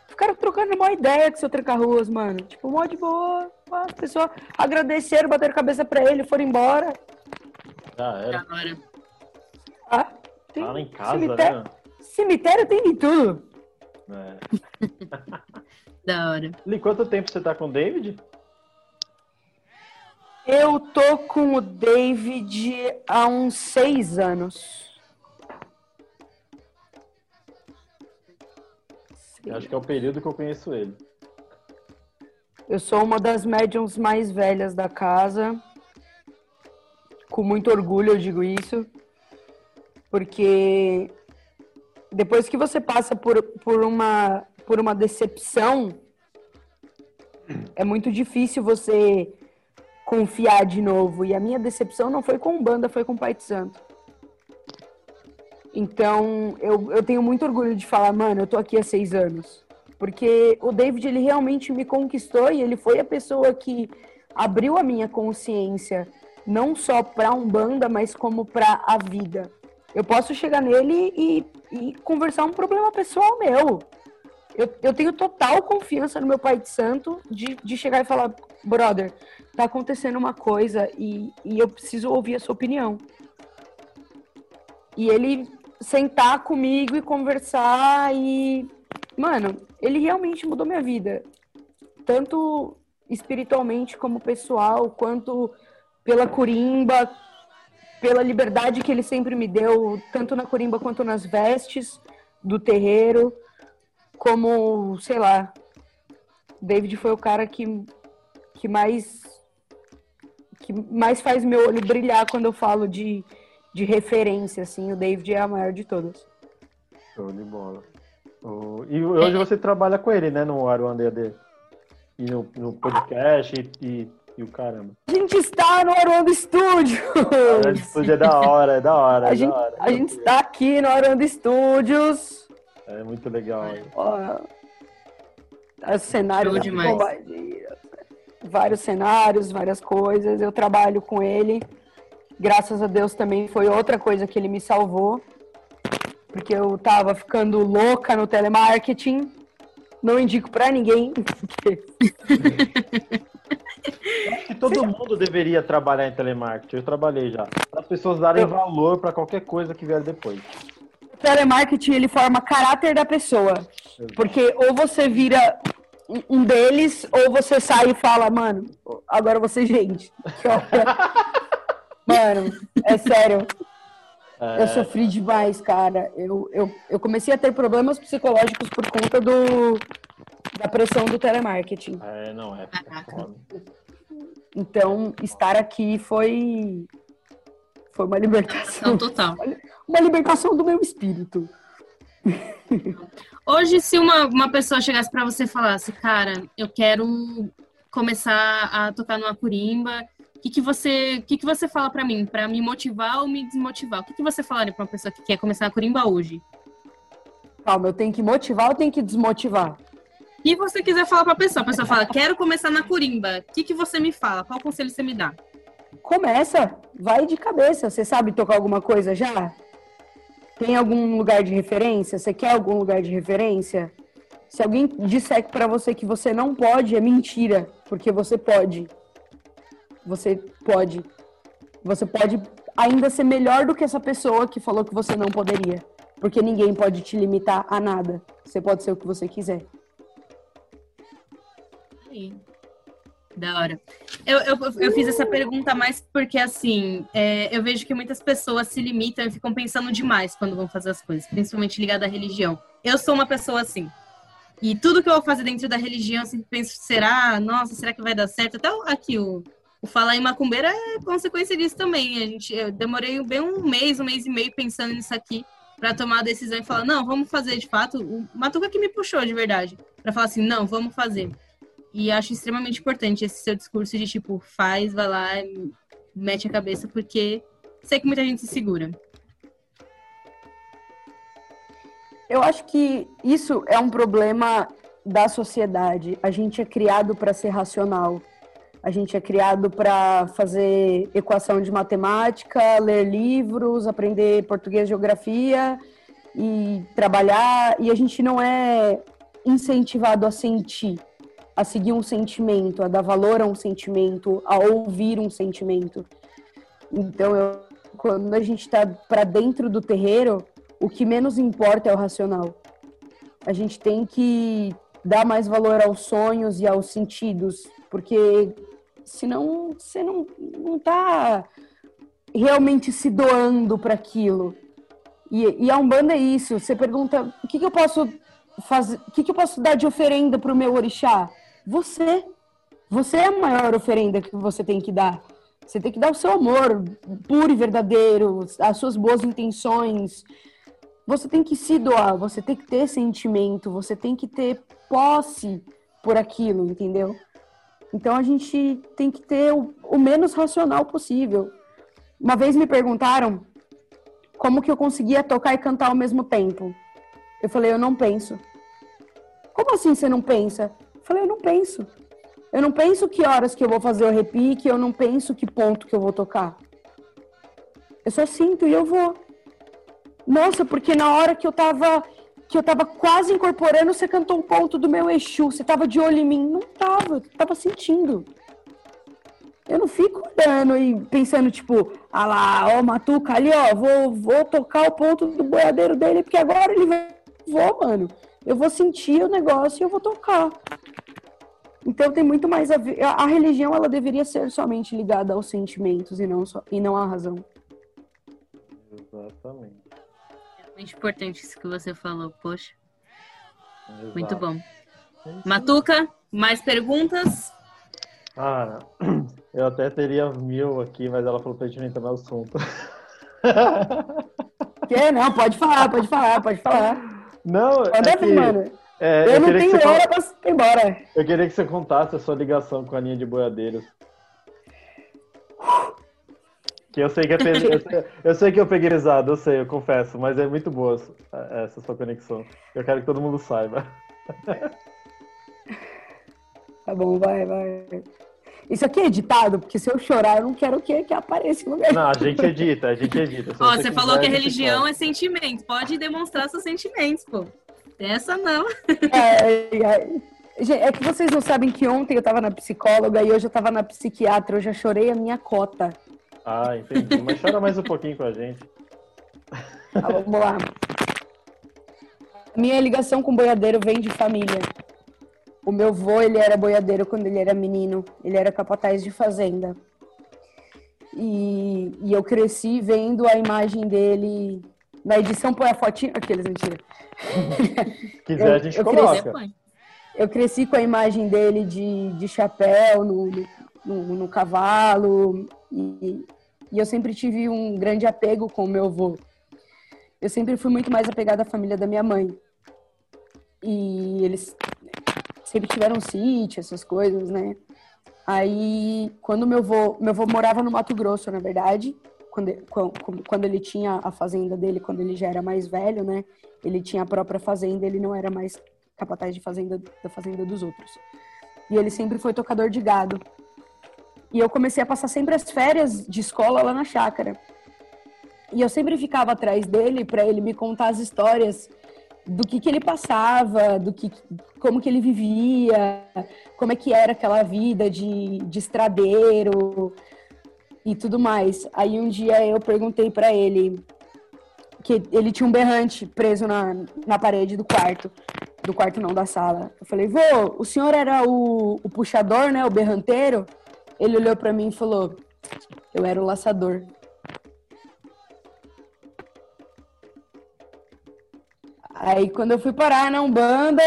Ficaram trocando uma ideia com seu tranca-ruas, mano. Tipo, mó de boa. As pessoas agradeceram, bateram cabeça pra ele, foram embora. Já era. Da hora. Ah, tem Fala em casa, cemitério, né? Cemitério tem de tudo. É. Da hora. Li, quanto tempo você tá com o David? Eu tô com o David há uns seis anos. Eu acho que é o período que eu conheço ele. Eu sou uma das médiums mais velhas da casa. Com muito orgulho eu digo isso. Porque depois que você passa por, por, uma, por uma decepção, é muito difícil você confiar de novo. E a minha decepção não foi com banda, foi com Pai de Santo. Então, eu, eu tenho muito orgulho de falar, mano, eu tô aqui há seis anos. Porque o David, ele realmente me conquistou e ele foi a pessoa que abriu a minha consciência, não só pra Umbanda, mas como pra a vida. Eu posso chegar nele e, e conversar um problema pessoal meu. Eu, eu tenho total confiança no meu pai de santo de, de chegar e falar, brother, tá acontecendo uma coisa e, e eu preciso ouvir a sua opinião. E ele sentar comigo e conversar e. Mano, ele realmente mudou minha vida. Tanto espiritualmente como pessoal, quanto pela curimba, pela liberdade que ele sempre me deu, tanto na corimba quanto nas vestes do terreiro, como, sei lá, David foi o cara que, que mais que mais faz meu olho brilhar quando eu falo de, de referência, assim, o David é a maior de todas. Show de bola. e hoje você trabalha com ele, né, no Aruanda EAD? E no, no podcast e, e e o caramba. A gente está no Aruanda Studios! O Studios é da hora, é da hora. A, é gente, da hora, a gente está aqui no Aruanda Studios. É muito legal. Ó, os cenários Show demais. vários cenários, várias coisas. Eu trabalho com ele. Graças a Deus também foi outra coisa que ele me salvou. Porque eu tava ficando louca no telemarketing. Não indico para ninguém. que todo mundo deveria trabalhar em telemarketing. Eu trabalhei já. Para as pessoas darem eu... valor para qualquer coisa que vier depois. O telemarketing ele forma caráter da pessoa. Porque ou você vira um deles, ou você sai e fala, mano, agora você gente. mano, é sério. É... Eu sofri demais, cara. Eu, eu, eu comecei a ter problemas psicológicos por conta do, da pressão do telemarketing. É, não, é. Então, estar aqui foi foi uma libertação. Não, total. Uma libertação do meu espírito. Hoje, se uma, uma pessoa chegasse para você e falasse, cara, eu quero começar a tocar numa curimba, o que, que você que, que você fala para mim? para me motivar ou me desmotivar? O que, que você falaria para uma pessoa que quer começar a curimba hoje? Calma, eu tenho que motivar ou tenho que desmotivar? E você quiser falar para a pessoa, a pessoa fala, quero começar na curimba, o que, que você me fala? Qual conselho você me dá? Começa, vai de cabeça. Você sabe tocar alguma coisa já? Tem algum lugar de referência? Você quer algum lugar de referência? Se alguém disser para você que você não pode, é mentira, porque você pode. Você pode. Você pode ainda ser melhor do que essa pessoa que falou que você não poderia. Porque ninguém pode te limitar a nada. Você pode ser o que você quiser. Da hora. Eu, eu, eu fiz essa pergunta mais porque, assim, é, eu vejo que muitas pessoas se limitam e ficam pensando demais quando vão fazer as coisas, principalmente ligada à religião. Eu sou uma pessoa assim. E tudo que eu vou fazer dentro da religião, eu sempre penso, será? Nossa, será que vai dar certo? Até aqui, o, o falar em macumbeira é consequência disso também. A gente, eu demorei bem um mês, um mês e meio pensando nisso aqui para tomar a decisão e falar, não, vamos fazer de fato. O Matuca que me puxou de verdade, para falar assim, não, vamos fazer. E acho extremamente importante esse seu discurso de tipo, faz, vai lá, mete a cabeça, porque sei que muita gente se segura. Eu acho que isso é um problema da sociedade. A gente é criado para ser racional. A gente é criado para fazer equação de matemática, ler livros, aprender português, geografia e trabalhar. E a gente não é incentivado a sentir a seguir um sentimento, a dar valor a um sentimento, a ouvir um sentimento. Então, eu, quando a gente está para dentro do terreiro, o que menos importa é o racional. A gente tem que dar mais valor aos sonhos e aos sentidos, porque senão você não, não tá realmente se doando para aquilo. E, e a Umbanda é isso. Você pergunta, o que, que eu posso fazer, o que, que eu posso dar de oferenda para o meu orixá? Você. Você é a maior oferenda que você tem que dar. Você tem que dar o seu amor puro e verdadeiro, as suas boas intenções. Você tem que se doar, você tem que ter sentimento, você tem que ter posse por aquilo, entendeu? Então a gente tem que ter o, o menos racional possível. Uma vez me perguntaram como que eu conseguia tocar e cantar ao mesmo tempo. Eu falei, eu não penso. Como assim você não pensa? Falei, eu não penso. Eu não penso que horas que eu vou fazer o repique, eu não penso que ponto que eu vou tocar. Eu só sinto e eu vou. Nossa, porque na hora que eu tava que eu tava quase incorporando, você cantou um ponto do meu Exu, você tava de olho em mim. Não tava, eu tava sentindo. Eu não fico olhando e pensando, tipo, ah lá, ó, Matuca ali, ó, vou, vou tocar o ponto do boiadeiro dele, porque agora ele vai. Vou, mano. Eu vou sentir o negócio e eu vou tocar. Então tem muito mais a ver. A, religião ela deveria ser somente ligada aos sentimentos e não, só, e não à razão. Exatamente. É muito importante isso que você falou, poxa. Exato. Muito bom. É Matuca, mais perguntas? Cara, eu até teria mil aqui, mas ela falou pra gente não entrar no assunto. Que? Não, pode falar, pode falar, pode falar. Não, Pode é que... mano. É, eu, eu, não tenho hora pra ir embora. Eu queria que você contasse a sua ligação com a linha de boiadeiros. Que eu sei que é pe... eu, sei, eu sei que eu peguei risada, eu sei, eu confesso, mas é muito boa essa sua conexão. Eu quero que todo mundo saiba. Tá bom, vai, vai. Isso aqui é editado, porque se eu chorar, eu não quero que, que apareça no meu. Não, a gente edita, a gente edita. Ó, você, você falou que a religião é sentimento. Pode demonstrar seus sentimentos, pô. Essa não. É, é, é, que vocês não sabem que ontem eu tava na psicóloga e hoje eu tava na psiquiatra, eu já chorei a minha cota. Ah, entendi. Mas chora mais um pouquinho com a gente. Tá, vamos lá. Minha ligação com o boiadeiro vem de família. O meu avô, ele era boiadeiro quando ele era menino. Ele era capataz de fazenda. E, e eu cresci vendo a imagem dele na edição põe a fotinha. Aqueles, mentira. Quiser, eu, a gente eu coloca. Cresci, eu cresci com a imagem dele de, de chapéu no, no, no cavalo. E, e eu sempre tive um grande apego com o meu avô. Eu sempre fui muito mais apegada à família da minha mãe. E eles sempre tiveram sítio, essas coisas, né? Aí, quando meu avô, meu avô morava no Mato Grosso, na verdade, quando, quando ele tinha a fazenda dele, quando ele já era mais velho, né? Ele tinha a própria fazenda, ele não era mais capataz de fazenda da fazenda dos outros. E ele sempre foi tocador de gado. E eu comecei a passar sempre as férias de escola lá na chácara. E eu sempre ficava atrás dele para ele me contar as histórias do que, que ele passava, do que como que ele vivia, como é que era aquela vida de, de estradeiro, e tudo mais. Aí um dia eu perguntei para ele que ele tinha um berrante preso na, na parede do quarto. Do quarto não, da sala. Eu falei, vô, o senhor era o, o puxador, né? O berranteiro? Ele olhou para mim e falou, eu era o laçador. Aí quando eu fui parar na Umbanda,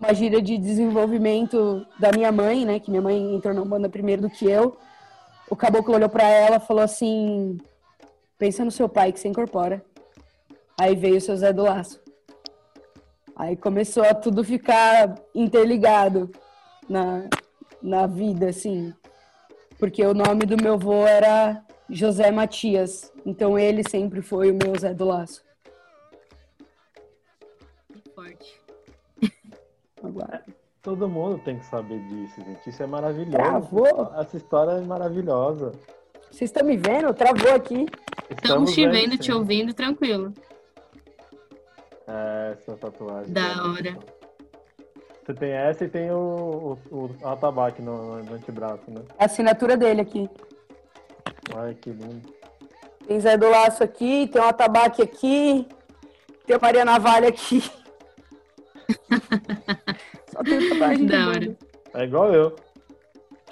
uma gira de desenvolvimento da minha mãe, né? Que minha mãe entrou na Umbanda primeiro do que eu o caboclo olhou para ela e falou assim: pensa no seu pai que se incorpora. Aí veio o seu Zé do Laço. Aí começou a tudo ficar interligado na, na vida, assim. Porque o nome do meu avô era José Matias. Então ele sempre foi o meu Zé do Laço. Forte. Agora. Todo mundo tem que saber disso, gente. Isso é maravilhoso. Travou. Essa história é maravilhosa. Vocês estão me vendo? Travou aqui. Estamos te vendo, te ouvindo, tranquilo. É, essa tatuagem. Da é hora. Você tem essa e tem o, o, o atabaque no, no antebraço, né? A assinatura dele aqui. Ai, que lindo. Tem Zé do Laço aqui, tem o atabaque aqui, tem o Maria Navalha aqui. Só tenho tatuagem da hora. É igual eu.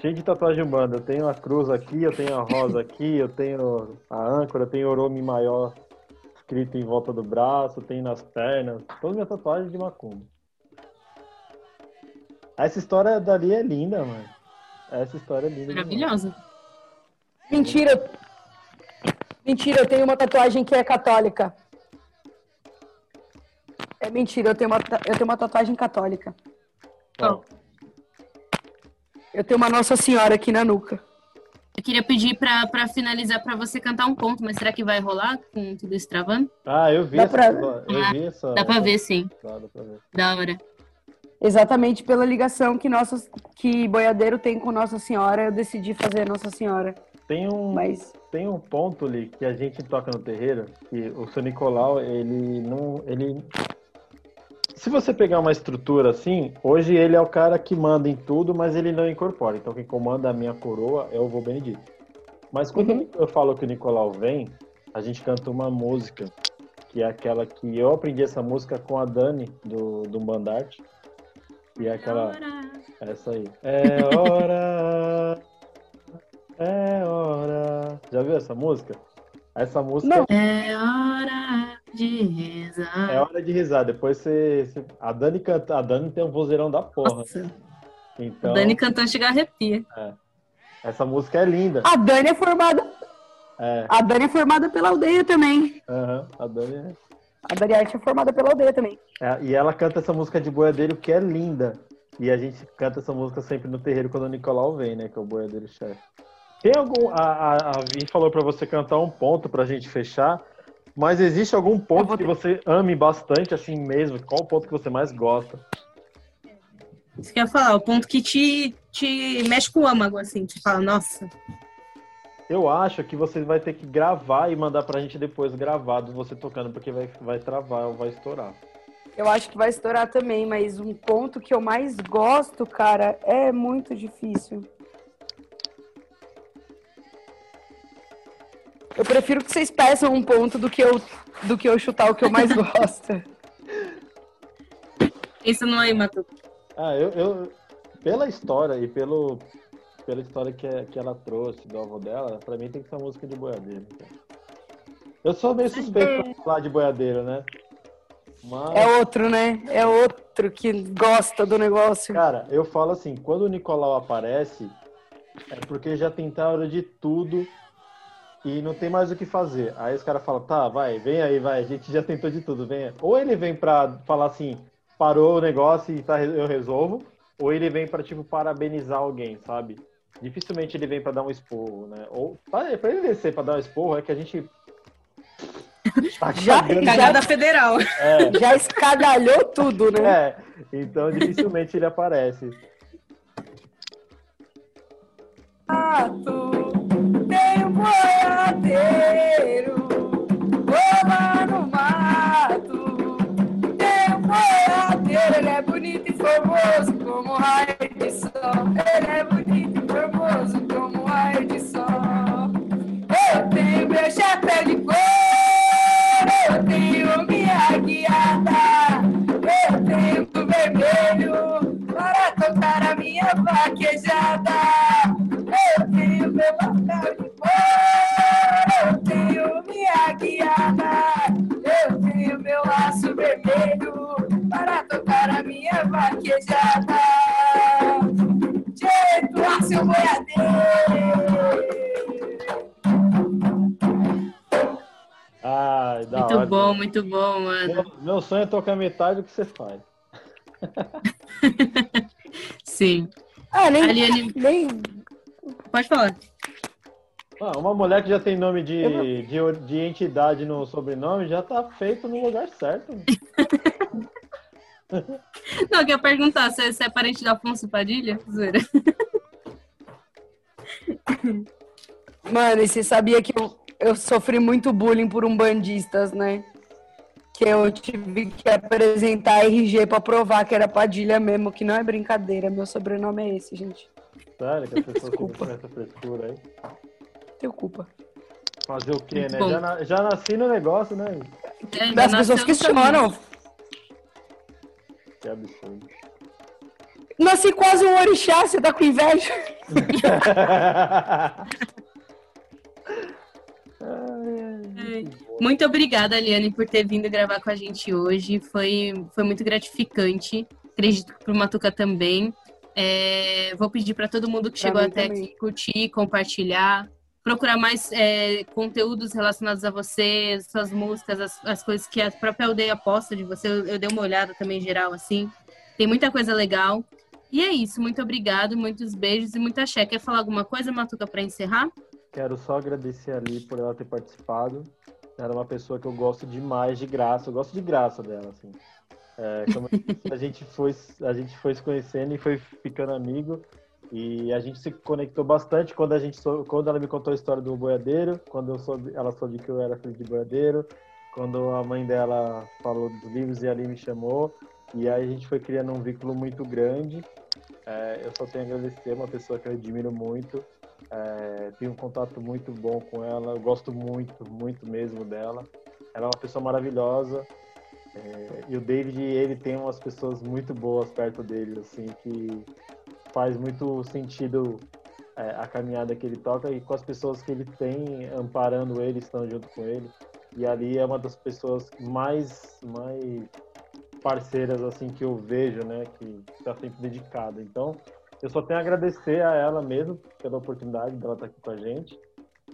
cheio de tatuagem banda. Eu tenho a cruz aqui, eu tenho a rosa aqui, eu tenho a âncora, eu tenho Oromi maior escrito em volta do braço, tenho nas pernas. Toda minha tatuagem de macumba. Essa história dali é linda, mano. Essa história é linda. demais. Maravilhosa. Mentira. Mentira, eu tenho uma tatuagem que é católica. É mentira, eu tenho uma, eu tenho uma tatuagem católica. Eu tenho uma Nossa Senhora aqui na nuca. Eu queria pedir pra, pra finalizar pra você cantar um ponto, mas será que vai rolar com tudo isso travando? Ah, eu vi Dá essa. pra- Eu vi essa. Dá pra ver, sim. Dá, dá pra ver. Da hora. Exatamente pela ligação que, nossa, que Boiadeiro tem com Nossa Senhora, eu decidi fazer Nossa Senhora. Tem um, Mas tem um ponto ali que a gente toca no terreiro, que o seu Nicolau, ele não. Ele... Se você pegar uma estrutura assim, hoje ele é o cara que manda em tudo, mas ele não incorpora. Então quem comanda a minha coroa é o vô Benedito. Mas quando Uhum. eu falo que o Nicolau vem, a gente canta uma música, que é aquela que eu aprendi essa música com a Dani, do, do Bandarte. E é aquela. Essa aí. É hora. É hora. Já viu essa música? Essa música Não. É hora de rezar. é hora de risar. Depois você. você- A Dani canta. A Dani tem um vozeirão da porra. Nossa, Então, Dani cantando chega a arrepia. essa música é linda. a Dani é formada. É. A Dani é formada pela aldeia também. aham, a Dani é. A Dani Arte é formada pela aldeia também. É, E ela canta essa música de boiadeiro que é linda. E a gente canta essa música sempre no terreiro quando o Nicolau vem, né? Que é o boiadeiro chefe. Tem algum. A, a, a Vi falou pra você cantar um ponto pra gente fechar. Mas existe algum ponto vou que ter- você ame bastante, assim mesmo? Qual o ponto que você mais gosta? Isso que eu ia falar, o ponto que te, te mexe com o âmago, assim. Te fala, nossa, Eu acho que você vai ter que gravar e mandar pra gente depois gravado você tocando, porque vai, vai travar ou vai estourar. Eu acho que vai estourar também, mas um ponto que eu mais gosto, cara, é muito difícil. Eu prefiro que vocês peçam um ponto do que eu, do que eu chutar o que eu mais gosto. pensa no aí, Matu. Ah, eu, eu pela história e pelo, pela história que, é- que ela trouxe do avô dela, pra mim tem que ser uma música de boiadeiro. cara. Eu sou meio suspeito pra falar de boiadeiro, né? Mas, É outro, né? É outro que gosta do negócio. cara, eu falo assim, quando o Nicolau aparece, é porque já tentaram de tudo e não tem mais o que fazer. Aí os caras falam, tá, vai, vem aí, vai, a gente já tentou de tudo, vem. Ou ele vem pra falar assim, parou o negócio e tá, eu resolvo, ou ele vem pra, tipo, parabenizar alguém, sabe? Dificilmente ele vem pra dar um esporro, né? Ou pra, pra ele descer pra dar um esporro é que a gente. Tá Já- já- Cagada federal. É, Já escagalhou tudo, né? é, então dificilmente ele aparece. tem um boiadeiro, vou no mato, tem um boiadeiro, ele é bonito e formoso como um raio de sol, ele é bonito vaquejada. Jeito a seu boiadeiro. Ai, da Muito hora. bom, muito bom, mano. Meu, meu sonho é tocar metade do que você faz. Sim. Ah, nem, Aliane- nem Pode falar. Ah, uma mulher que já tem nome de, de, de entidade no sobrenome já tá feito no lugar certo. Não, eu queria perguntar, você, você é parente do Afonso Padilha? Zoeira. Mano, e você sabia que eu, eu sofri muito bullying por umbandistas, né? Que eu tive que apresentar RG pra provar que era Padilha mesmo, que não é brincadeira. Meu sobrenome é esse, gente. Sério, que as pessoas com essa frescura aí. Tenho culpa. Fazer o quê, Muito né? Já, na- já nasci no negócio, né? É, nasceu pessoas questionam. caminho. Que absurdo. nasci quase um orixá, você tá com inveja? Muito obrigada, Aliane, por ter vindo gravar com a gente hoje. Foi, foi muito gratificante. Acredito que para o Matuca também. É, vou pedir para todo mundo que pra chegou até também. aqui curtir, compartilhar, procurar mais é, conteúdos relacionados a você, suas músicas, as, as, coisas que a própria aldeia posta de você. Eu, eu dei uma olhada também geral, assim. Tem muita coisa legal. E é isso. Muito obrigado, muitos beijos e muita axé. Quer falar alguma coisa, Matuca, para encerrar? Quero só agradecer ali por ela ter participado. Era uma pessoa que eu gosto demais de graça. Eu gosto de graça dela, assim. É, a gente foi a gente foi se conhecendo e foi ficando amigo e a gente se conectou bastante quando a gente quando ela me contou a história do boiadeiro, quando eu soube, ela soube que eu era filho de boiadeiro, quando a mãe dela falou dos livros e ali me chamou e aí a gente foi criando um vínculo muito grande. É, eu só tenho a agradecer, uma pessoa que eu admiro muito. É, tenho um contato muito bom com ela, eu gosto muito, muito mesmo dela. Ela é uma pessoa maravilhosa. É, e o David, ele tem umas pessoas muito boas perto dele, assim, que faz muito sentido é, a caminhada que ele toca e com as pessoas que ele tem amparando ele, estão junto com ele. E ali é uma das pessoas mais, mais parceiras assim que eu vejo, né, que está sempre dedicada. Então, eu só tenho a agradecer a ela mesmo pela oportunidade dela estar aqui com a gente.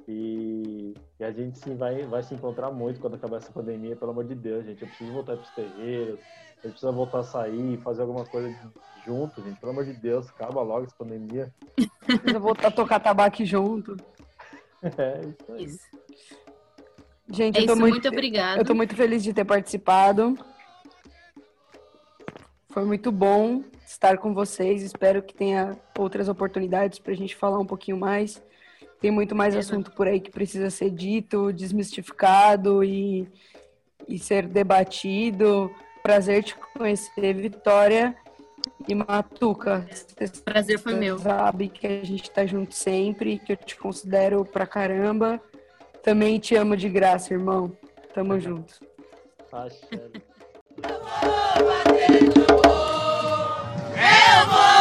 E, e, a gente sim vai, vai se encontrar muito quando acabar essa pandemia, pelo amor de Deus, gente. Eu preciso voltar para os terreiros, gente precisa voltar a sair, fazer alguma coisa junto, gente. Pelo amor de Deus, acaba logo essa pandemia. Precisa voltar a tocar tabaco junto. É, isso aí. Isso. Gente, é eu tô isso, muito, muito obrigada. Eu tô muito feliz de ter participado. Foi muito bom estar com vocês. Espero que tenha outras oportunidades para a gente falar um pouquinho mais. Tem muito mais assunto por aí que precisa ser dito, desmistificado e, e ser debatido prazer te conhecer, Vitória e Matuca. Prazer foi meu. Sabe que a gente tá junto sempre, que eu te considero pra caramba. Também te amo de graça, irmão. Tamo junto. Eu vou!